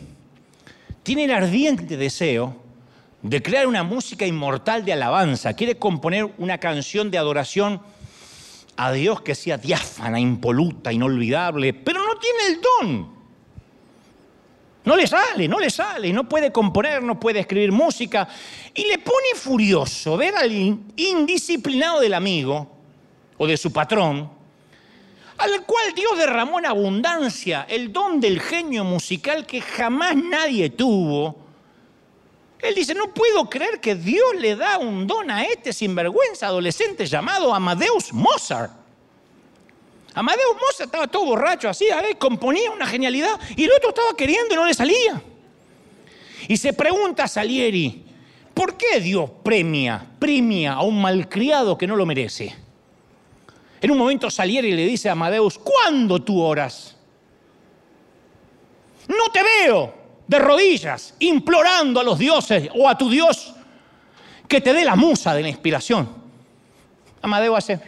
tiene el ardiente deseo de crear una música inmortal de alabanza, quiere componer una canción de adoración a Dios que sea diáfana, impoluta, inolvidable, pero no tiene el don. No le sale, no le sale, no puede componer, no puede escribir música. Y le pone furioso ver al indisciplinado del amigo o de su patrón, al cual Dios derramó en abundancia el don del genio musical que jamás nadie tuvo. Él dice, no puedo creer que Dios le da un don a este sinvergüenza adolescente llamado Amadeus Mozart. Amadeus Mozart estaba todo borracho así, ver, componía una genialidad y el otro estaba queriendo y no le salía. Y se pregunta a Salieri, ¿por qué Dios premia, premia a un malcriado que no lo merece? En un momento Salieri le dice a Amadeus, ¿cuándo tú oras? No te veo de rodillas, implorando a los dioses o a tu Dios que te dé la musa de la inspiración. Amadeus hace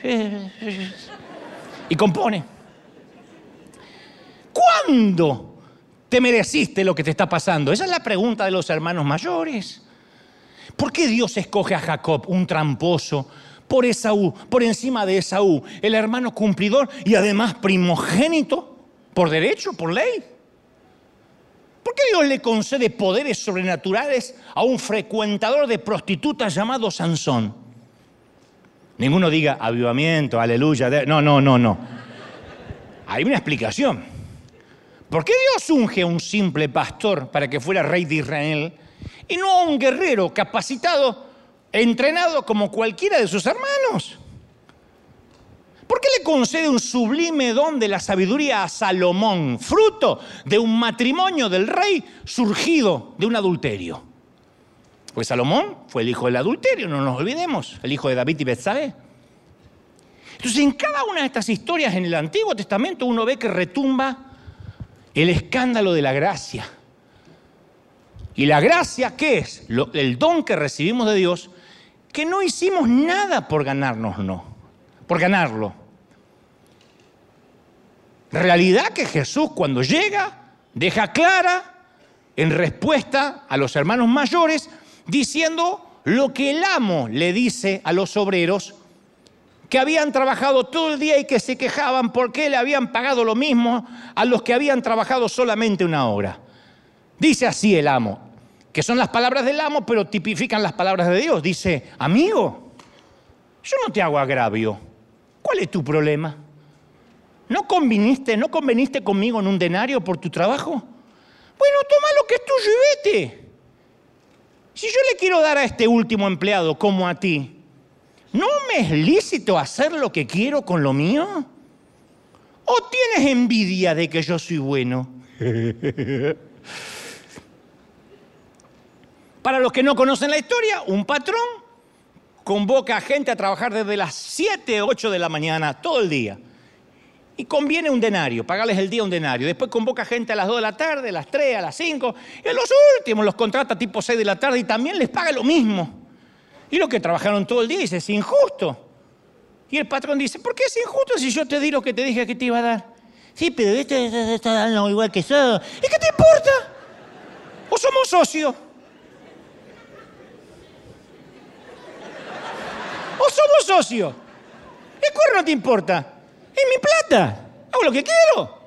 y compone. ¿Cuándo te mereciste lo que te está pasando? Esa es la pregunta de los hermanos mayores. ¿Por qué Dios escoge a Jacob, un tramposo, por Esaú, por encima de Esaú, el hermano cumplidor y además primogénito, por derecho, por ley? ¿Por qué Dios le concede poderes sobrenaturales a un frecuentador de prostitutas llamado Sansón? Ninguno diga avivamiento, aleluya. No, no, no, no. Hay una explicación. ¿Por qué Dios unge a un simple pastor para que fuera rey de Israel y no a un guerrero capacitado, entrenado como cualquiera de sus hermanos? ¿Por qué le concede un sublime don de la sabiduría a Salomón, fruto de un matrimonio del rey surgido de un adulterio? Pues Salomón fue el hijo del adulterio, no nos olvidemos, el hijo de David y Betsabé. Entonces, en cada una de estas historias en el Antiguo Testamento uno ve que retumba el escándalo de la gracia. ¿Y la gracia qué es? el don que recibimos de Dios, que no hicimos nada por ganarnos, no, por ganarlo. Realidad que Jesús cuando llega deja clara en respuesta a los hermanos mayores, diciendo lo que el amo le dice a los obreros que habían trabajado todo el día y que se quejaban porque le habían pagado lo mismo a los que habían trabajado solamente una hora. Dice así el amo, que son las palabras del amo, pero tipifican las palabras de Dios. Dice, amigo, yo no te hago agravio. ¿Cuál es tu problema? ¿No conviniste, no conveniste conmigo en un denario por tu trabajo? Bueno, toma lo que es tuyo y vete. Si yo le quiero dar a este último empleado como a ti, ¿no me es lícito hacer lo que quiero con lo mío? ¿O tienes envidia de que yo soy bueno? Para los que no conocen la historia, un patrón convoca a gente a trabajar desde las 7, 8 de la mañana, todo el día. Y conviene un denario, pagarles el día un denario. Después convoca gente a las 2 de la tarde, a las 3, a las 5. Y a los últimos los contrata tipo 6 de la tarde y también les paga lo mismo. Y los que trabajaron todo el día dice, es injusto. Y el patrón dice, ¿por qué es injusto si yo te di lo que te dije que te iba a dar? Sí, pero este está dando igual que yo. ¿Y qué te importa? ¿O somos socios? ¿O somos socios? ¿El cuerno no te importa? Mi plata. Hago lo que quiero.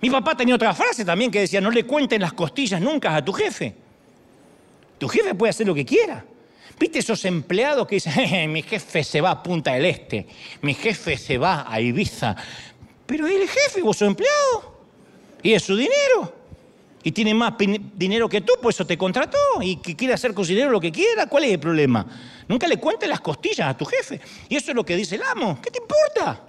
Mi papá tenía otra frase también que decía, no le cuenten las costillas nunca a tu jefe. Tu jefe puede hacer lo que quiera. ¿Viste esos empleados que dicen, mi jefe se va a Punta del Este, mi jefe se va a Ibiza? Pero él es jefe, vos sos empleado. Y es su dinero. Y tiene más dinero que tú, pues eso te contrató. Y que quiere hacer con dinero lo que quiera. ¿Cuál es el problema? Nunca le cuentes las costillas a tu jefe. Y eso es lo que dice el amo. ¿Qué te importa?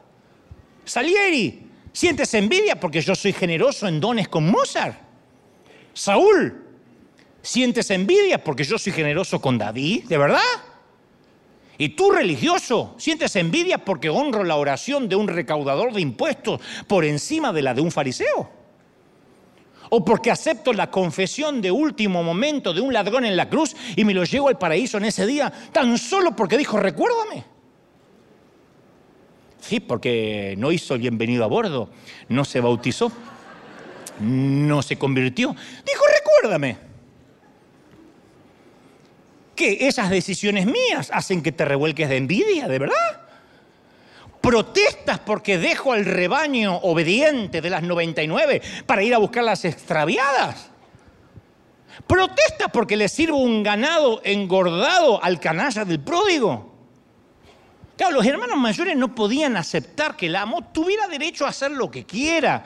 Salieri, ¿sientes envidia porque yo soy generoso en dones con Mozart? Saúl, ¿sientes envidia porque yo soy generoso con David? ¿De verdad? Y tú religioso, ¿sientes envidia porque honro la oración de un recaudador de impuestos por encima de la de un fariseo? ¿O porque acepto la confesión de último momento de un ladrón en la cruz y me lo llevo al paraíso en ese día tan solo porque dijo, recuérdame? Sí, porque no hizo el bienvenido a bordo, no se bautizó, no se convirtió. Dijo, recuérdame. Que esas decisiones mías hacen que te revuelques de envidia, ¿de verdad? protestas porque dejo al rebaño obediente de las 99 para ir a buscar las extraviadas. Protestas porque le sirvo un ganado engordado al canalla del pródigo. Claro, los hermanos mayores no podían aceptar que el amo tuviera derecho a hacer lo que quiera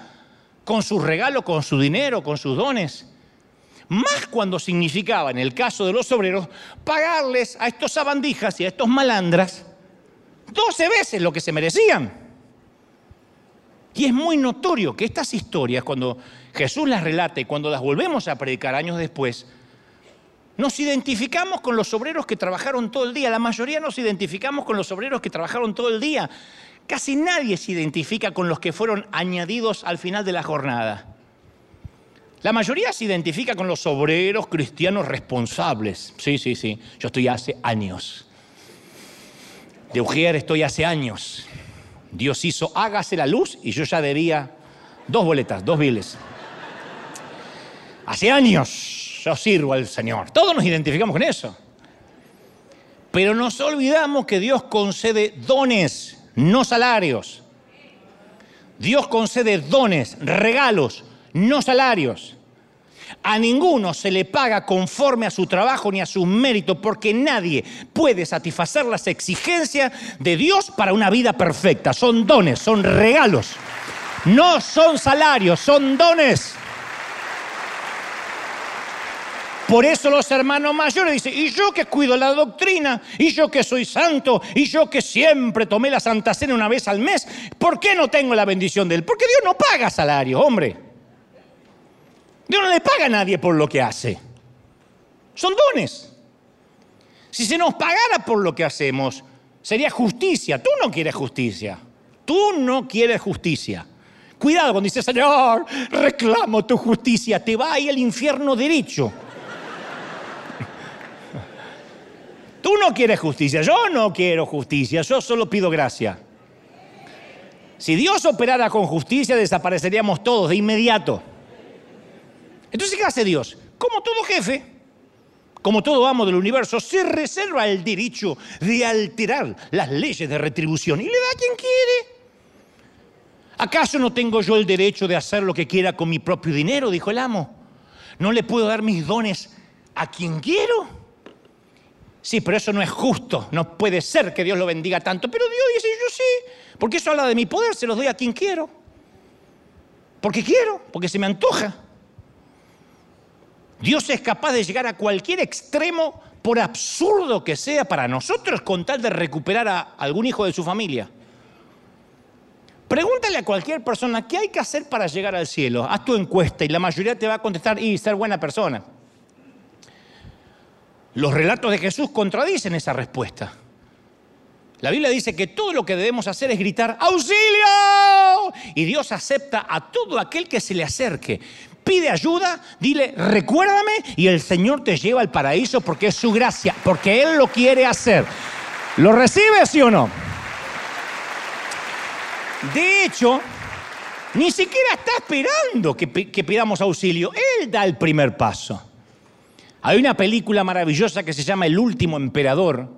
con sus regalos, con su dinero, con sus dones. Más cuando significaba, en el caso de los obreros, pagarles a estos sabandijas y a estos malandras 12 veces lo que se merecían. Y es muy notorio que estas historias, cuando Jesús las relata y cuando las volvemos a predicar años después, nos identificamos con los obreros que trabajaron todo el día. La mayoría nos identificamos con los obreros que trabajaron todo el día. Casi nadie se identifica con los que fueron añadidos al final de la jornada. La mayoría se identifica con los obreros cristianos responsables. Sí, sí, sí. Yo estoy hace años. De Ujier estoy hace años. Dios hizo, hágase la luz y yo ya debía dos boletas, dos biles. Hace años yo sirvo al Señor. Todos nos identificamos con eso. Pero nos olvidamos que Dios concede dones, no salarios. Dios concede dones, regalos, no salarios. A ninguno se le paga conforme a su trabajo ni a sus méritos, porque nadie puede satisfacer las exigencias de Dios para una vida perfecta. Son dones, son regalos. No son salarios, son dones. Por eso los hermanos mayores dicen, y yo que cuido la doctrina, y yo que soy santo, y yo que siempre tomé la Santa Cena una vez al mes, ¿por qué no tengo la bendición de Él? Porque Dios no paga salario, hombre. Dios no le paga a nadie por lo que hace. Son dones. Si se nos pagara por lo que hacemos, sería justicia. Tú no quieres justicia. Tú no quieres justicia. Cuidado cuando dices, Señor, reclamo tu justicia. Te va ahí al infierno derecho. Tú no quieres justicia. Yo no quiero justicia. Yo solo pido gracia. Si Dios operara con justicia, desapareceríamos todos de inmediato. Entonces, ¿qué hace Dios? Como todo jefe, como todo amo del universo, se reserva el derecho de alterar las leyes de retribución y le da a quien quiere. ¿Acaso no tengo yo el derecho de hacer lo que quiera con mi propio dinero? Dijo el amo. ¿No le puedo dar mis dones a quien quiero? Sí, pero eso no es justo. No puede ser que Dios lo bendiga tanto. Pero Dios dice, yo sí. Porque eso habla de mi poder, se los doy a quien quiero. Porque quiero, porque se me antoja. Dios es capaz de llegar a cualquier extremo, por absurdo que sea para nosotros, con tal de recuperar a algún hijo de su familia. Pregúntale a cualquier persona qué hay que hacer para llegar al cielo. Haz tu encuesta y la mayoría te va a contestar y ser buena persona. Los relatos de Jesús contradicen esa respuesta. La Biblia dice que todo lo que debemos hacer es gritar, ¡auxilio! Y Dios acepta a todo aquel que se le acerque. Pide ayuda, dile, recuérdame, y el Señor te lleva al paraíso porque es su gracia, porque Él lo quiere hacer. ¿Lo recibe, sí o no? De hecho, ni siquiera está esperando que, que pidamos auxilio. Él da el primer paso. Hay una película maravillosa que se llama El último emperador,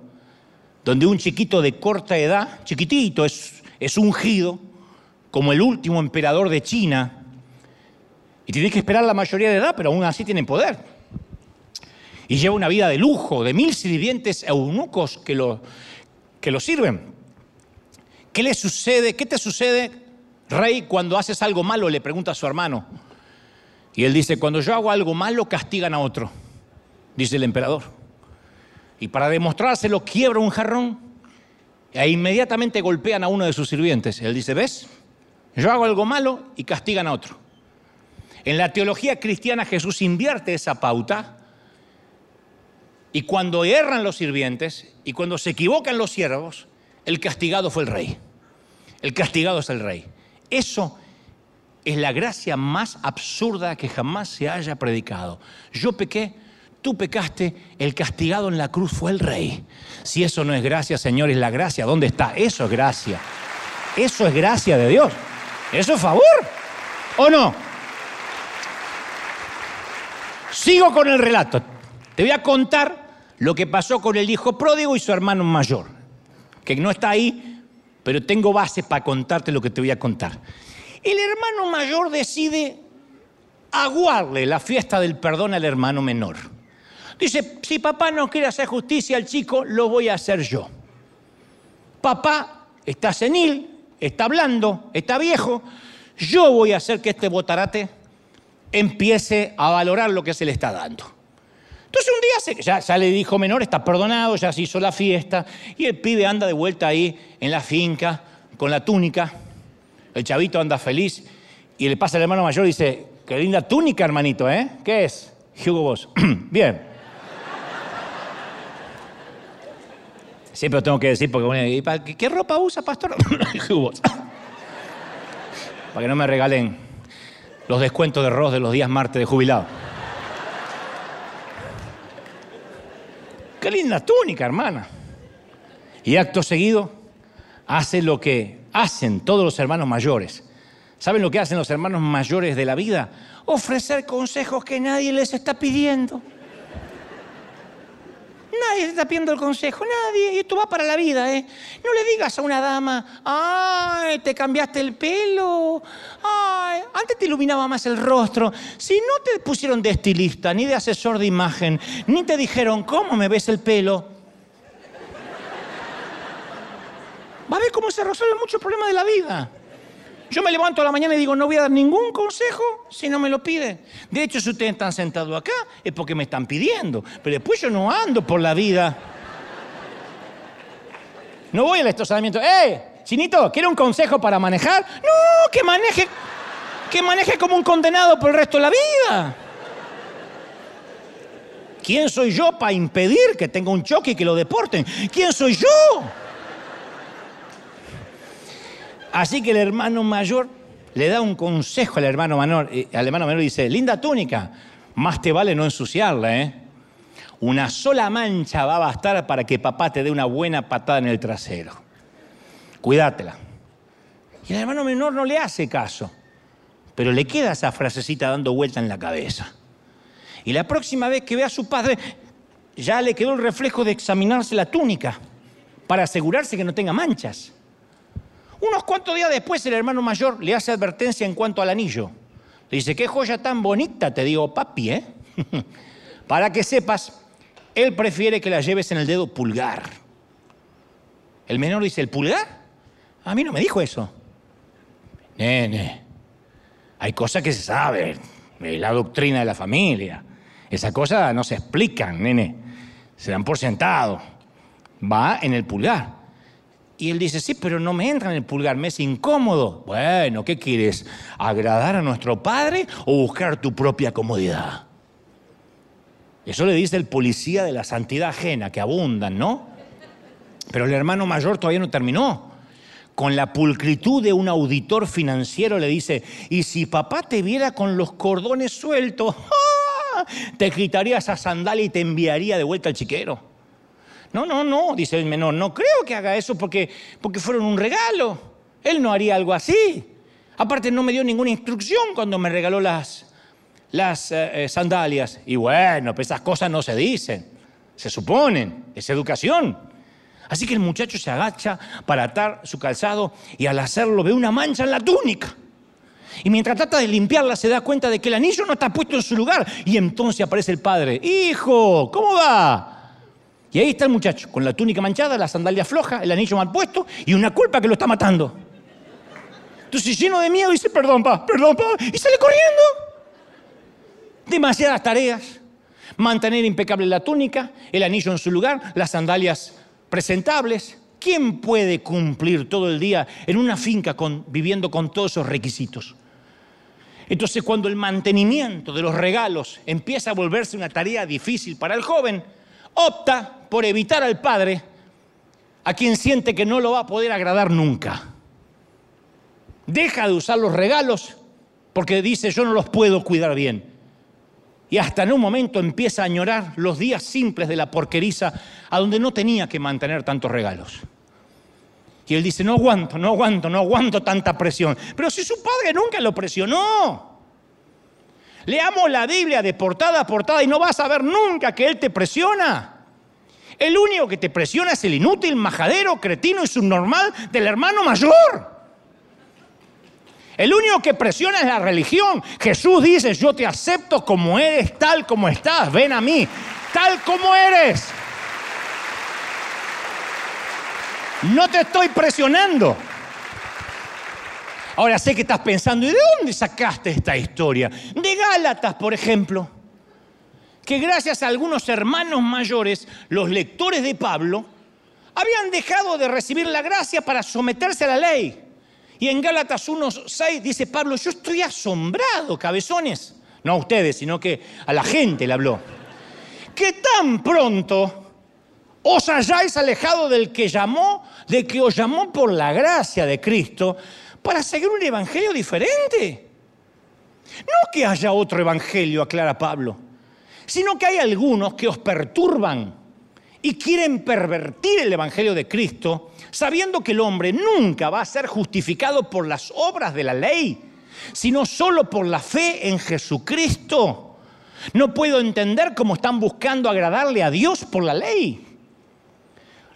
donde un chiquito de corta edad, chiquitito, es, ungido como el último emperador de China, y tiene que esperar la mayoría de edad, pero aún así tiene poder. Y lleva una vida de lujo, de mil sirvientes eunucos que lo, que lo sirven. ¿Qué le sucede? ¿Qué te sucede, rey, cuando haces algo malo? Le pregunta a su hermano. Y él dice, cuando yo hago algo malo, castigan a otro, dice el emperador y para demostrárselo quiebra un jarrón e inmediatamente golpean a uno de sus sirvientes. Él dice, ¿ves? Yo hago algo malo y castigan a otro. En la teología cristiana Jesús invierte esa pauta y cuando erran los sirvientes y cuando se equivocan los siervos, el castigado fue el rey. El castigado es el rey. Eso es la gracia más absurda que jamás se haya predicado. Yo pequé, Tú pecaste, el castigado en la cruz fue el rey. Si eso no es gracia, señores, la gracia, ¿dónde está? Eso es gracia. Eso es gracia de Dios. Eso es favor. ¿O no? Sigo con el relato. Te voy a contar lo que pasó con el hijo pródigo y su hermano mayor. Que no está ahí, pero tengo base para contarte lo que te voy a contar. El hermano mayor decide aguarle la fiesta del perdón al hermano menor. Dice, si papá no quiere hacer justicia al chico, lo voy a hacer yo. Papá está senil, está blando, está viejo. Yo voy a hacer que este botarate empiece a valorar lo que se le está dando. Entonces un día ya, le dijo menor, está perdonado, ya se hizo la fiesta, y el pibe anda de vuelta ahí en la finca con la túnica. El chavito anda feliz y le pasa al hermano mayor y dice, qué linda túnica, hermanito, ¿eh? ¿Qué es? Hugo Boss. Bien. Siempre tengo que decir porque, ¿qué ropa usa, pastor? Para que no me regalen los descuentos de arroz de los días martes de jubilado. Qué linda túnica, hermana. Y acto seguido hace lo que hacen todos los hermanos mayores. ¿Saben lo que hacen los hermanos mayores de la vida? Ofrecer consejos que nadie les está pidiendo. Nadie te está pidiendo el consejo, nadie. Y esto va para la vida, ¿eh? No le digas a una dama, ay, te cambiaste el pelo, ay, antes te iluminaba más el rostro. Si no te pusieron de estilista, ni de asesor de imagen, ni te dijeron, ¿cómo me ves el pelo? Va a ver cómo se resuelven muchos problemas de la vida. Yo me levanto a la mañana y digo, no voy a dar ningún consejo si no me lo piden. De hecho, si ustedes están sentados acá, es porque me están pidiendo. Pero después yo no ando por la vida. No voy al estacionamiento. ¡Eh! Chinito, ¿quiere un consejo para manejar? No, que maneje. Que maneje como un condenado por el resto de la vida. ¿Quién soy yo para impedir que tenga un choque y que lo deporten? ¿Quién soy yo? Así que el hermano mayor le da un consejo al hermano menor. Al hermano menor dice, linda túnica, más te vale no ensuciarla, ¿eh? Una sola mancha va a bastar para que papá te dé una buena patada en el trasero. Cuídatela. Y el hermano menor no le hace caso, pero le queda esa frasecita dando vuelta en la cabeza. Y la próxima vez que ve a su padre, ya le quedó el reflejo de examinarse la túnica para asegurarse que no tenga manchas. Unos cuantos días después el hermano mayor le hace advertencia en cuanto al anillo. Le dice, qué joya tan bonita, te digo, papi, ¿eh? para que sepas, él prefiere que la lleves en el dedo pulgar. El menor dice, ¿el pulgar? A mí no me dijo eso. Nene, hay cosas que se saben, la doctrina de la familia. Esas cosas no se explican, nene, se dan por sentado. Va en el pulgar. Y él dice, sí, pero no me entra en el pulgar, me es incómodo. Bueno, ¿qué quieres? ¿Agradar a nuestro padre o buscar tu propia comodidad? Eso le dice el policía de la santidad ajena, que abundan, ¿no? Pero el hermano mayor todavía no terminó con la pulcritud de un auditor financiero, le dice, y si papá te viera con los cordones sueltos, ¡ah! te quitaría esa sandalia y te enviaría de vuelta al chiquero. No, no, no, dice el menor, no creo que haga eso porque, porque fueron un regalo. Él no haría algo así. Aparte no me dio ninguna instrucción cuando me regaló las, las eh, eh, sandalias. Y bueno, pues esas cosas no se dicen, se suponen, es educación. Así que el muchacho se agacha para atar su calzado y al hacerlo ve una mancha en la túnica. Y mientras trata de limpiarla se da cuenta de que el anillo no está puesto en su lugar. Y entonces aparece el padre. Hijo, ¿cómo va? Y ahí está el muchacho, con la túnica manchada, la sandalia floja, el anillo mal puesto y una culpa que lo está matando. Entonces lleno de miedo dice, perdón, pa, perdón, pa, y sale corriendo. Demasiadas tareas. Mantener impecable la túnica, el anillo en su lugar, las sandalias presentables. ¿Quién puede cumplir todo el día en una finca viviendo con todos esos requisitos? Entonces cuando el mantenimiento de los regalos empieza a volverse una tarea difícil para el joven, opta por evitar al padre a quien siente que no lo va a poder agradar nunca. Deja de usar los regalos porque dice yo no los puedo cuidar bien y hasta en un momento empieza a añorar los días simples de la porqueriza a donde no tenía que mantener tantos regalos. Y él dice, no aguanto, no aguanto, no aguanto tanta presión. Pero si su padre nunca lo presionó. Leamos la Biblia de portada a portada y no vas a ver nunca que él te presiona. El único que te presiona es el inútil, majadero, cretino y subnormal del hermano mayor. El único que presiona es la religión. Jesús dice, yo te acepto como eres, tal como estás, ven a mí, tal como eres. No te estoy presionando. Ahora sé que estás pensando, ¿y de dónde sacaste esta historia? De Gálatas, por ejemplo. Que gracias a algunos hermanos mayores, los lectores de Pablo, habían dejado de recibir la gracia para someterse a la ley. Y en Gálatas 1.6 dice Pablo, yo estoy asombrado, cabezones. No a ustedes, sino que a la gente le habló. Que tan pronto os hayáis alejado del que llamó, de que os llamó por la gracia de Cristo, para seguir un evangelio diferente. No que haya otro evangelio, aclara Pablo, sino que hay algunos que os perturban y quieren pervertir el evangelio de Cristo sabiendo que el hombre nunca va a ser justificado por las obras de la ley, sino solo por la fe en Jesucristo. No puedo entender cómo están buscando agradarle a Dios por la ley.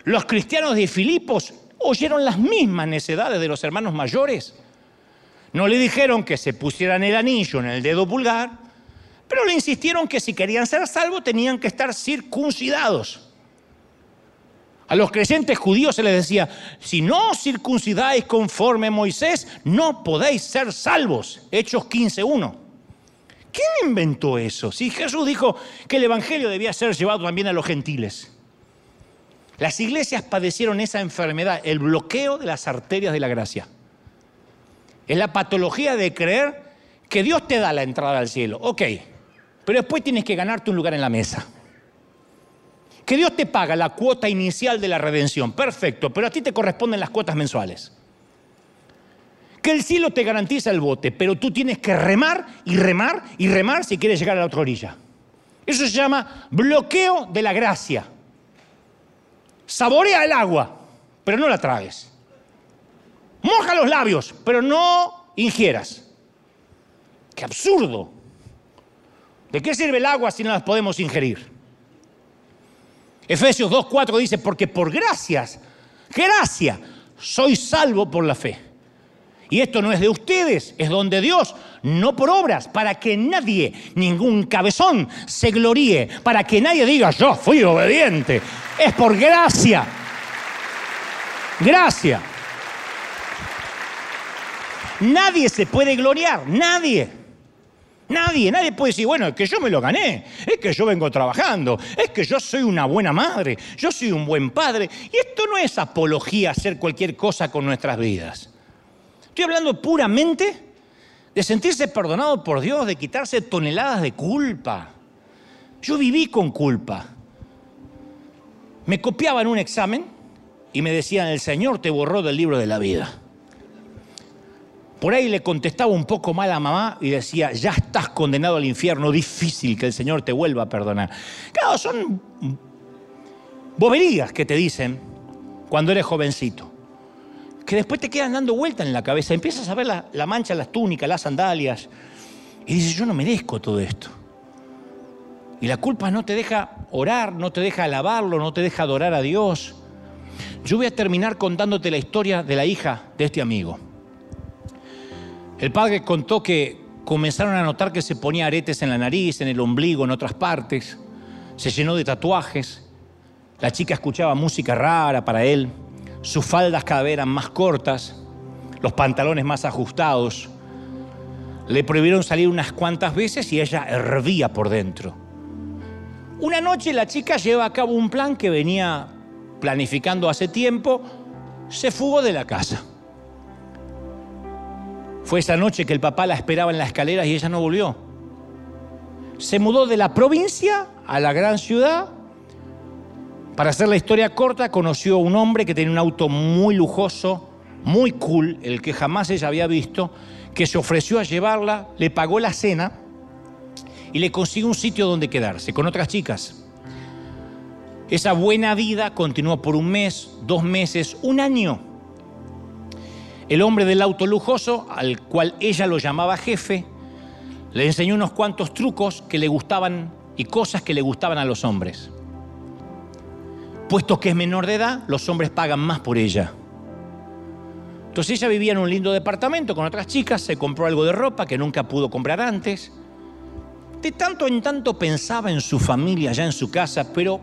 Los cristianos de Filipos oyeron las mismas necedades de los hermanos mayores. No le dijeron que se pusieran el anillo en el dedo pulgar, pero le insistieron que si querían ser salvos tenían que estar circuncidados. A los creyentes judíos se les decía, si no circuncidáis conforme Moisés, no podéis ser salvos. Hechos 15.1. ¿Quién inventó eso? Si Jesús dijo que el Evangelio debía ser llevado también a los gentiles. Las iglesias padecieron esa enfermedad, el bloqueo de las arterias de la gracia. Es la patología de creer que Dios te da la entrada al cielo. Ok, pero después tienes que ganarte un lugar en la mesa que Dios te paga la cuota inicial de la redención, perfecto, pero a ti te corresponden las cuotas mensuales. que el cielo te garantiza el bote, pero tú tienes que remar y remar y remar si quieres llegar a la otra orilla. Eso se llama bloqueo de la gracia. Saborea el agua, pero no la tragues. Moja los labios, pero no ingieras. ¡Qué absurdo! ¿De qué sirve el agua si no las podemos ingerir? Efesios 2.4 dice, porque por gracias, gracia, soy salvo por la fe. Y esto no es de ustedes, es donde Dios, no por obras, para que nadie, ningún cabezón, se gloríe, para que nadie diga, yo fui obediente. Es por gracia. Gracia. Nadie se puede gloriar, nadie. Nadie, nadie puede decir, bueno, es que yo me lo gané, es que yo vengo trabajando, es que yo soy una buena madre, yo soy un buen padre. Y esto no es apología hacer cualquier cosa con nuestras vidas. Estoy hablando puramente de sentirse perdonado por Dios, de quitarse toneladas de culpa. Yo viví con culpa. Me copiaban un examen y me decían, el Señor te borró del libro de la vida. Por ahí le contestaba un poco mal a mamá y decía, ya estás condenado al infierno, difícil que el Señor te vuelva a perdonar. Claro, son boberías que te dicen cuando eres jovencito, que después te quedan dando vueltas en la cabeza, empiezas a ver la, la mancha las túnicas, las sandalias, y dices, yo no merezco todo esto. Y la culpa no te deja orar, no te deja alabarlo, no te deja adorar a Dios. Yo voy a terminar contándote la historia de la hija de este amigo. El padre contó que comenzaron a notar que se ponía aretes en la nariz, en el ombligo, en otras partes. Se llenó de tatuajes. La chica escuchaba música rara para él. Sus faldas cada vez eran más cortas, los pantalones más ajustados. Le prohibieron salir unas cuantas veces y ella hervía por dentro. Una noche la chica lleva a cabo un plan que venía planificando hace tiempo. Se fugó de la casa. Fue esa noche que el papá la esperaba en las escaleras y ella no volvió. Se mudó de la provincia a la gran ciudad. Para hacer la historia corta, conoció a un hombre que tenía un auto muy lujoso, muy cool, el que jamás ella había visto, que se ofreció a llevarla, le pagó la cena y le consiguió un sitio donde quedarse con otras chicas. Esa buena vida continuó por un mes, dos meses, un año. El hombre del auto lujoso, al cual ella lo llamaba jefe, le enseñó unos cuantos trucos que le gustaban y cosas que le gustaban a los hombres. Puesto que es menor de edad, los hombres pagan más por ella. Entonces ella vivía en un lindo departamento con otras chicas, se compró algo de ropa que nunca pudo comprar antes. De tanto en tanto pensaba en su familia allá en su casa, pero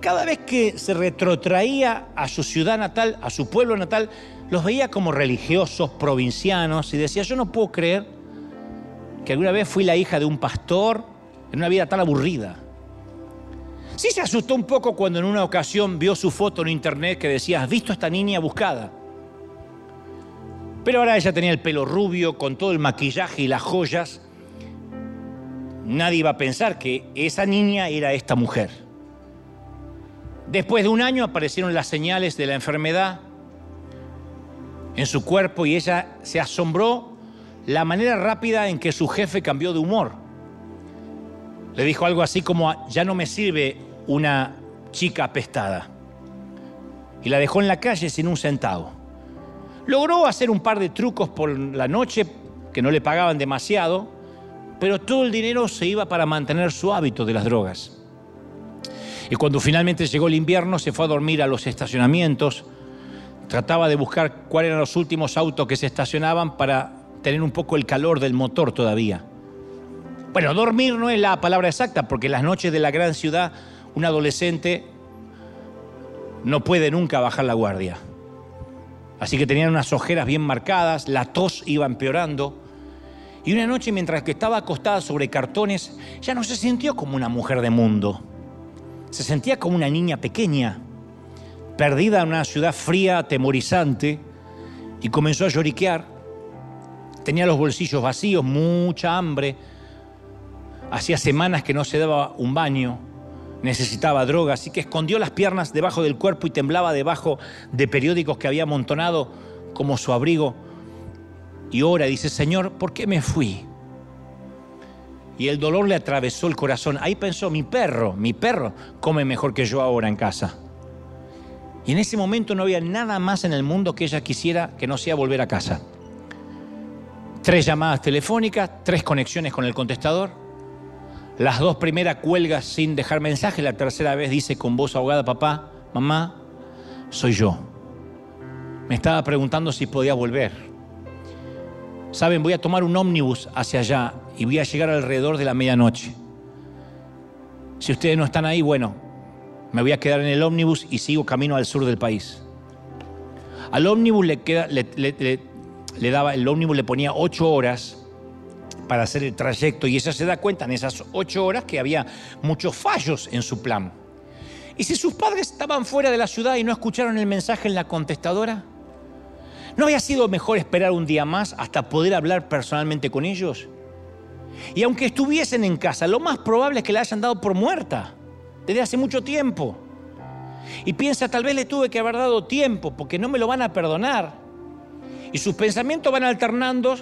cada vez que se retrotraía a su ciudad natal, a su pueblo natal, los veía como religiosos, provincianos, y decía, yo no puedo creer que alguna vez fui la hija de un pastor en una vida tan aburrida. Sí se asustó un poco cuando en una ocasión vio su foto en internet que decía, ¿has visto a esta niña buscada? Pero ahora ella tenía el pelo rubio, con todo el maquillaje y las joyas. Nadie iba a pensar que esa niña era esta mujer. Después de un año aparecieron las señales de la enfermedad en su cuerpo y ella se asombró la manera rápida en que su jefe cambió de humor. Le dijo algo así como, ya no me sirve una chica apestada. Y la dejó en la calle sin un centavo. Logró hacer un par de trucos por la noche que no le pagaban demasiado, pero todo el dinero se iba para mantener su hábito de las drogas. Y cuando finalmente llegó el invierno se fue a dormir a los estacionamientos Trataba de buscar cuáles eran los últimos autos que se estacionaban para tener un poco el calor del motor todavía. Bueno, dormir no es la palabra exacta, porque en las noches de la gran ciudad un adolescente no puede nunca bajar la guardia. Así que tenían unas ojeras bien marcadas, la tos iba empeorando. Y una noche, mientras que estaba acostada sobre cartones, ya no se sintió como una mujer de mundo. Se sentía como una niña pequeña perdida en una ciudad fría, atemorizante, y comenzó a lloriquear. Tenía los bolsillos vacíos, mucha hambre. Hacía semanas que no se daba un baño, necesitaba droga, así que escondió las piernas debajo del cuerpo y temblaba debajo de periódicos que había amontonado como su abrigo. y ora, dice, Señor, ¿por qué me fui? Y el dolor le atravesó el corazón. Ahí pensó, mi perro, mi perro come mejor que yo ahora en casa. Y en ese momento no había nada más en el mundo que ella quisiera que no sea volver a casa. Tres llamadas telefónicas, tres conexiones con el contestador. Las dos primeras cuelgas sin dejar mensaje, la tercera vez dice con voz ahogada, papá, mamá, soy yo. Me estaba preguntando si podía volver. Saben, voy a tomar un ómnibus hacia allá y voy a llegar alrededor de la medianoche. Si ustedes no están ahí, bueno, me voy a quedar en el ómnibus y sigo camino al sur del país. Al ómnibus le daba, el ómnibus le ponía ocho horas para hacer el trayecto y ella se da cuenta en esas ocho horas que había muchos fallos en su plan. ¿Y si sus padres estaban fuera de la ciudad y no escucharon el mensaje en la contestadora? ¿No había sido mejor esperar un día más hasta poder hablar personalmente con ellos? Y aunque estuviesen en casa, lo más probable es que la hayan dado por muerta desde hace mucho tiempo. Y piensa, tal vez le tuve que haber dado tiempo porque no me lo van a perdonar. Y sus pensamientos van alternando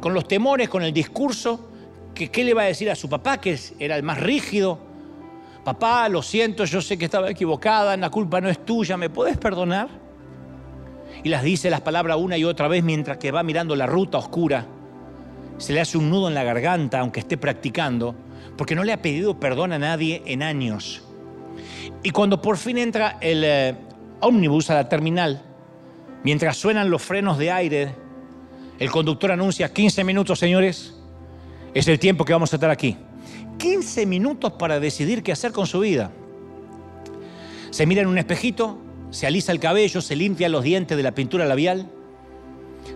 con los temores, con el discurso, que qué le va a decir a su papá, que era el más rígido. Papá, lo siento, yo sé que estaba equivocada, la culpa no es tuya, ¿me puedes perdonar? Y las dice las palabras una y otra vez mientras que va mirando la ruta oscura. Se le hace un nudo en la garganta, aunque esté practicando, porque no le ha pedido perdón a nadie en años. Y cuando por fin entra el eh, ómnibus a la terminal, Mientras suenan los frenos de aire, el conductor anuncia 15 minutos, señores. Es el tiempo que vamos a estar aquí. 15 minutos para decidir qué hacer con su vida. Se mira en un espejito, se alisa el cabello, se limpia los dientes de la pintura labial,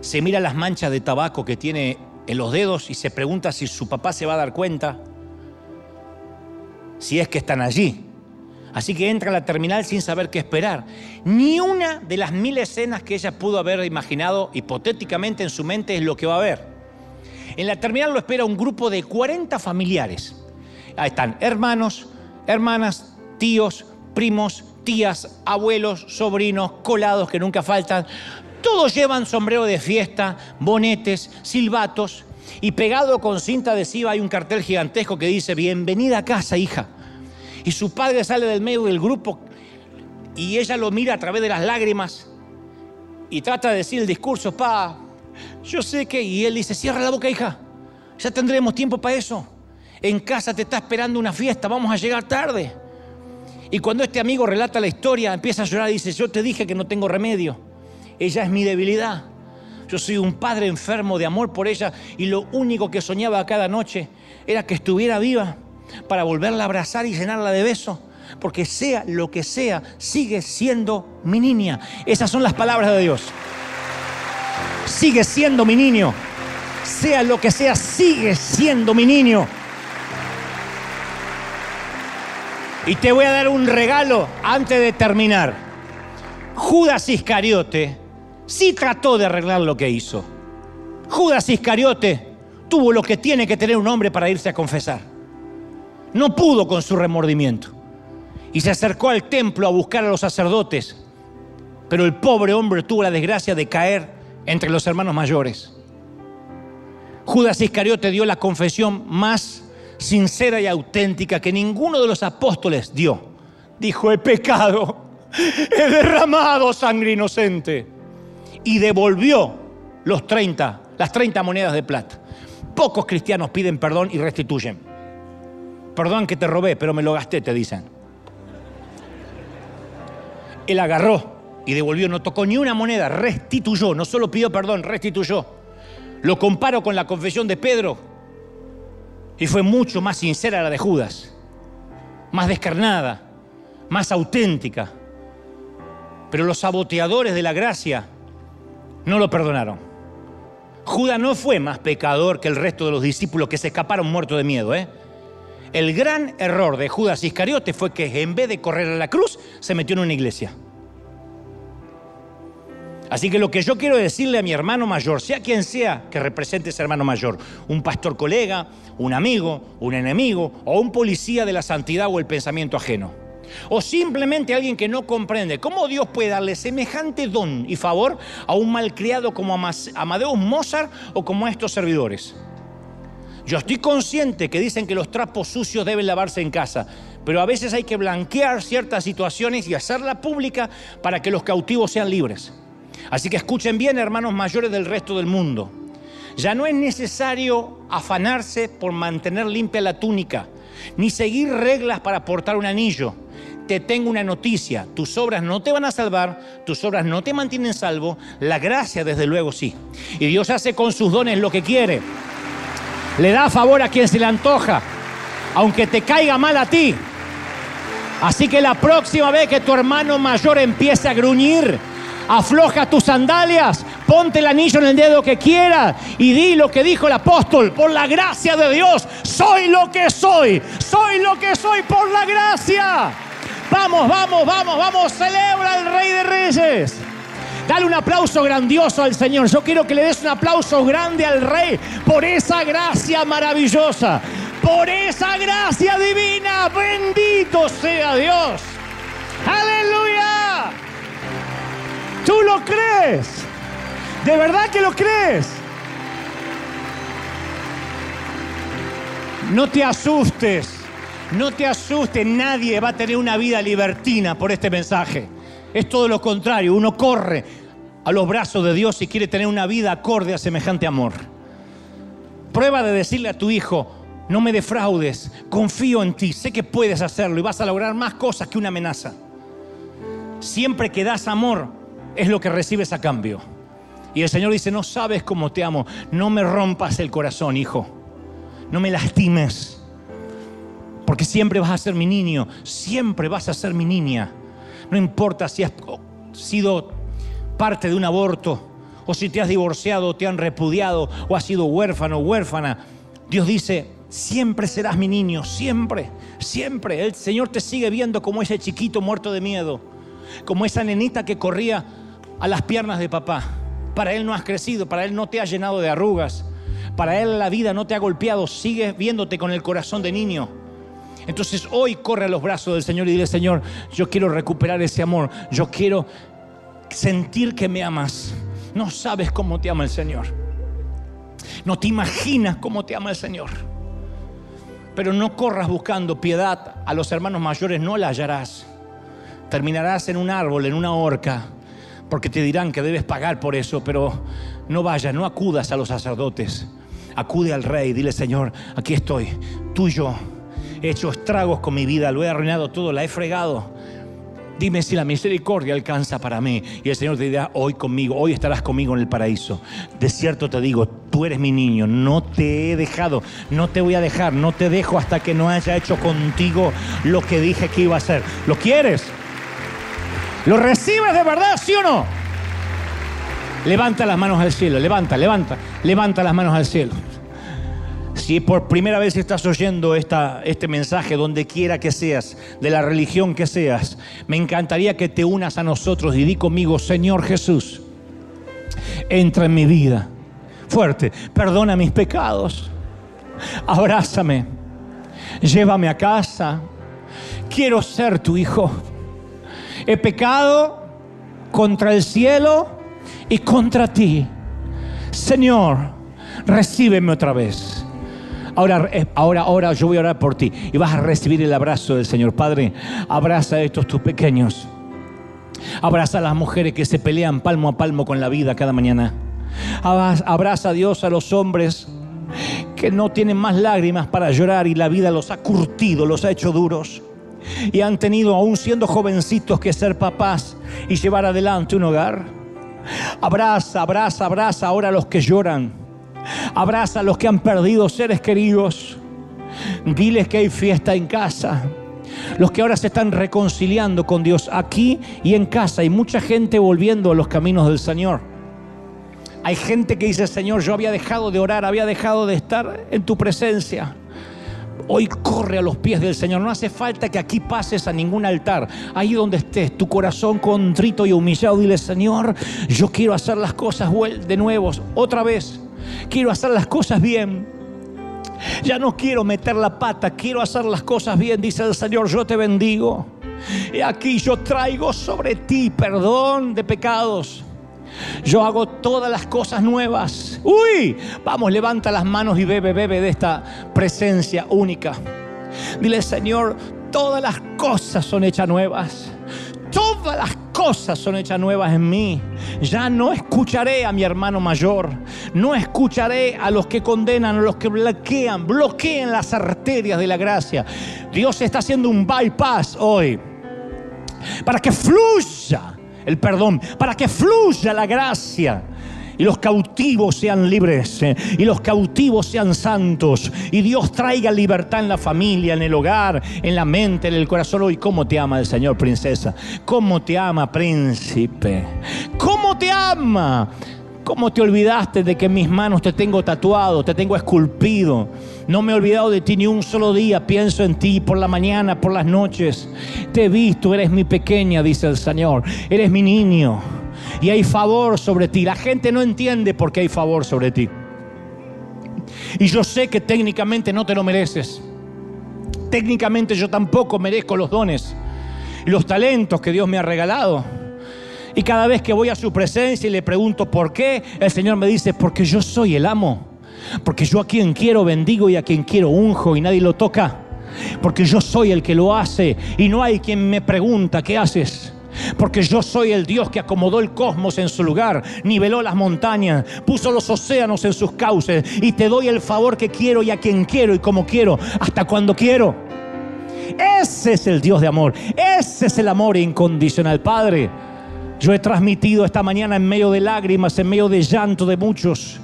se mira las manchas de tabaco que tiene en los dedos y se pregunta si su papá se va a dar cuenta, si es que están allí. Así que entra a la terminal sin saber qué esperar. Ni una de las mil escenas que ella pudo haber imaginado hipotéticamente en su mente es lo que va a ver. En la terminal lo espera un grupo de 40 familiares. Ahí están hermanos, hermanas, tíos, primos, tías, abuelos, sobrinos, colados que nunca faltan. Todos llevan sombrero de fiesta, bonetes, silbatos y pegado con cinta adhesiva hay un cartel gigantesco que dice, bienvenida a casa, hija. Y su padre sale del medio del grupo y ella lo mira a través de las lágrimas y trata de decir el discurso, pa, yo sé que, y él dice, cierra la boca, hija, ya tendremos tiempo para eso. En casa te está esperando una fiesta, vamos a llegar tarde. Y cuando este amigo relata la historia, empieza a llorar y dice, yo te dije que no tengo remedio. Ella es mi debilidad. Yo soy un padre enfermo de amor por ella y lo único que soñaba cada noche era que estuviera viva para volverla a abrazar y llenarla de besos. Porque sea lo que sea, sigue siendo mi niña. Esas son las palabras de Dios. Sigue siendo mi niño. Sea lo que sea, sigue siendo mi niño. Y te voy a dar un regalo antes de terminar. Judas Iscariote sí trató de arreglar lo que hizo. Judas Iscariote tuvo lo que tiene que tener un hombre para irse a confesar. No pudo con su remordimiento. Y se acercó al templo a buscar a los sacerdotes. Pero el pobre hombre tuvo la desgracia de caer entre los hermanos mayores. Judas Iscariote dio la confesión más sincera y auténtica que ninguno de los apóstoles dio. Dijo, he pecado, he derramado sangre inocente. Y devolvió los 30, las 30 monedas de plata. Pocos cristianos piden perdón y restituyen. Perdón que te robé, pero me lo gasté, te dicen. Él agarró y devolvió, no tocó ni una moneda, restituyó, no solo pidió perdón, restituyó. Lo comparo con la confesión de Pedro y fue mucho más sincera la de Judas, más descarnada, más auténtica. Pero los saboteadores de la gracia no lo perdonaron. Judas no fue más pecador que el resto de los discípulos que se escaparon muertos de miedo, ¿eh? El gran error de Judas Iscariote fue que en vez de correr a la cruz, se metió en una iglesia. Así que lo que yo quiero decirle a mi hermano mayor, sea quien sea que represente ese hermano mayor, un pastor colega, un amigo, un enemigo o un policía de la santidad o el pensamiento ajeno, O simplemente alguien que no comprende cómo Dios puede darle semejante don y favor a un malcriado como Amadeus Mozart o como a estos servidores. Yo estoy consciente que dicen que los trapos sucios deben lavarse en casa, pero a veces hay que blanquear ciertas situaciones y hacerla pública para que los cautivos sean libres. Así que escuchen bien, hermanos mayores del resto del mundo. Ya no es necesario afanarse por mantener limpia la túnica, ni seguir reglas para portar un anillo. Te tengo una noticia, tus obras no te van a salvar, tus obras no te mantienen salvo, la gracia desde luego sí. Y Dios hace con sus dones lo que quiere. Le da favor a quien se le antoja, aunque te caiga mal a ti. Así que la próxima vez que tu hermano mayor empiece a gruñir, afloja tus sandalias, ponte el anillo en el dedo que quiera y di lo que dijo el apóstol, por la gracia de Dios, soy lo que soy, soy lo que soy por la gracia. Vamos, vamos, vamos, vamos, celebra al Rey de Reyes. Dale un aplauso grandioso al Señor. Yo quiero que le des un aplauso grande al Rey por esa gracia maravillosa, por esa gracia divina. Bendito sea Dios. Aleluya. ¿Tú lo crees? ¿De verdad que lo crees? No te asustes, no te asustes, nadie va a tener una vida libertina por este mensaje. Es todo lo contrario, uno corre a los brazos de Dios y quiere tener una vida acorde a semejante amor. Prueba de decirle a tu hijo, no me defraudes, confío en ti, sé que puedes hacerlo y vas a lograr más cosas que una amenaza. Siempre que das amor es lo que recibes a cambio. Y el Señor dice, no sabes cómo te amo, no me rompas el corazón, hijo, no me lastimes, porque siempre vas a ser mi niño, siempre vas a ser mi niña. No importa si has sido parte de un aborto, o si te has divorciado, te han repudiado, o has sido huérfano o huérfana. Dios dice, siempre serás mi niño, siempre, siempre. El Señor te sigue viendo como ese chiquito muerto de miedo, como esa nenita que corría a las piernas de papá. Para Él no has crecido, para Él no te ha llenado de arrugas, para Él la vida no te ha golpeado, sigues viéndote con el corazón de niño. Entonces hoy corre a los brazos del Señor y dile, Señor, yo quiero recuperar ese amor, yo quiero sentir que me amas. No sabes cómo te ama el Señor. No te imaginas cómo te ama el Señor. Pero no corras buscando piedad a los hermanos mayores, no la hallarás. Terminarás en un árbol, en una horca, porque te dirán que debes pagar por eso, pero no vayas, no acudas a los sacerdotes. Acude al rey, dile, Señor, aquí estoy, tuyo he hecho estragos con mi vida, lo he arruinado todo, la he fregado. Dime si la misericordia alcanza para mí. Y el Señor te dirá, hoy conmigo, hoy estarás conmigo en el paraíso. De cierto te digo, tú eres mi niño, no te he dejado, no te voy a dejar, no te dejo hasta que no haya hecho contigo lo que dije que iba a hacer. ¿Lo quieres? ¿Lo recibes de verdad, sí o no? Levanta las manos al cielo, levanta, levanta, levanta las manos al cielo. Si por primera vez estás oyendo esta, este mensaje, donde quiera que seas, de la religión que seas, me encantaría que te unas a nosotros y di conmigo, Señor Jesús, entra en mi vida. Fuerte, perdona mis pecados, abrázame, llévame a casa, quiero ser tu hijo. He pecado contra el cielo y contra ti. Señor, recíbeme otra vez. Ahora, eh, ahora, ahora yo voy a orar por ti y vas a recibir el abrazo del Señor. Padre, abraza a estos tus pequeños. Abraza a las mujeres que se pelean palmo a palmo con la vida cada mañana. Abraza a Dios a los hombres que no tienen más lágrimas para llorar y la vida los ha curtido, los ha hecho duros. Y han tenido, aún siendo jovencitos, que ser papás y llevar adelante un hogar. Abraza, abraza, abraza ahora a los que lloran Abraza a los que han perdido seres queridos. Diles que hay fiesta en casa. Los que ahora se están reconciliando con Dios aquí y en casa. Hay mucha gente volviendo a los caminos del Señor. Hay gente que dice, Señor, yo había dejado de orar, había dejado de estar en tu presencia. Hoy corre a los pies del Señor. No hace falta que aquí pases a ningún altar. Ahí donde estés, tu corazón contrito y humillado, dile, Señor, yo quiero hacer las cosas de nuevo, otra vez. Quiero hacer las cosas bien. Ya no quiero meter la pata, quiero hacer las cosas bien, dice el Señor, yo te bendigo. Y aquí yo traigo sobre ti perdón de pecados. Yo hago todas las cosas nuevas. Uy, vamos, levanta las manos y bebe, bebe de esta presencia única. Dile, Señor, todas las cosas son hechas nuevas. Todas las cosas son hechas nuevas en mí. Ya no escucharé a mi hermano mayor. No escucharé a los que condenan, a los que bloquean, bloquean las arterias de la gracia. Dios está haciendo un bypass hoy para que fluya el perdón, para que fluya la gracia y los cautivos sean libres eh, y los cautivos sean santos y Dios traiga libertad en la familia, en el hogar, en la mente, en el corazón. Hoy, ¿cómo te ama el Señor, princesa? ¿Cómo te ama, príncipe? ¿Cómo te ama? ¿Cómo te olvidaste de que en mis manos te tengo tatuado, te tengo esculpido? No me he olvidado de ti ni un solo día. Pienso en ti por la mañana, por las noches. Te he visto, eres mi pequeña, dice el Señor. Eres mi niño. Y hay favor sobre ti. La gente no entiende por qué hay favor sobre ti. Y yo sé que técnicamente no te lo mereces. Técnicamente yo tampoco merezco los dones los talentos que Dios me ha regalado. Y cada vez que voy a su presencia y le pregunto por qué, el Señor me dice, porque yo soy el amo. Porque yo a quien quiero bendigo y a quien quiero unjo y nadie lo toca. Porque yo soy el que lo hace y no hay quien me pregunta, ¿qué haces? Porque yo soy el Dios que acomodó el cosmos en su lugar, niveló las montañas, puso los océanos en sus cauces y te doy el favor que quiero y a quien quiero y como quiero, hasta cuando quiero. Ese es el Dios de amor, ese es el amor incondicional, Padre. Yo he transmitido esta mañana en medio de lágrimas, en medio de llanto de muchos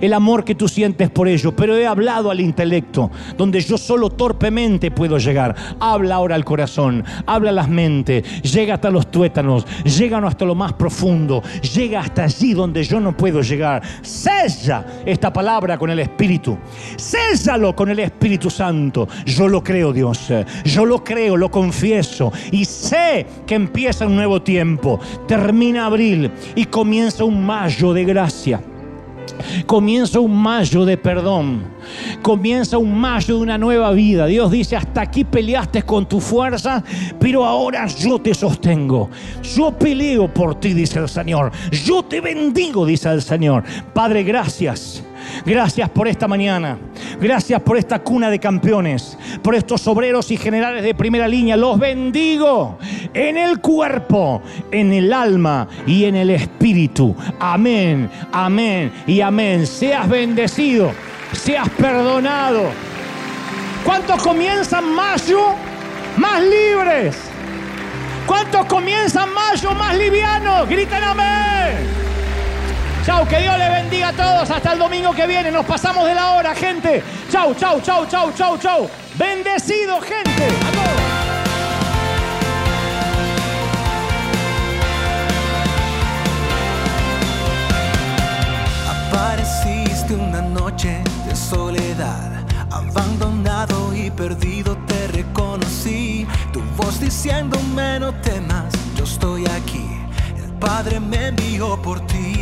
el amor que tú sientes por ellos, pero he hablado al intelecto, donde yo solo torpemente puedo llegar. Habla ahora al corazón, habla a las mentes, llega hasta los tuétanos, llega hasta lo más profundo, llega hasta allí donde yo no puedo llegar. Sella esta palabra con el Espíritu, séllalo con el Espíritu Santo. Yo lo creo, Dios, yo lo creo, lo confieso y sé que empieza un nuevo tiempo, termina abril y comienza un mayo de gracia. Comienza un mayo de perdón. Comienza un mayo de una nueva vida. Dios dice, hasta aquí peleaste con tu fuerza, pero ahora yo te sostengo. Yo peleo por ti, dice el Señor. Yo te bendigo, dice el Señor. Padre, gracias Gracias por esta mañana. Gracias por esta cuna de campeones. Por estos obreros y generales de primera línea. Los bendigo en el cuerpo, en el alma y en el espíritu. Amén, amén y amén. Seas bendecido, seas perdonado. ¿Cuántos comienzan mayo más libres? ¿Cuántos comienzan mayo más livianos? Gritan amén. Que Dios les bendiga a todos. Hasta el domingo que viene. Nos pasamos de la hora, gente. Chau, chau, chau, chau, chau, chau. Bendecido, gente. Apareciste una noche de soledad, abandonado y perdido te reconocí. Tu voz diciéndome no temas, yo estoy aquí. El Padre me envió por ti.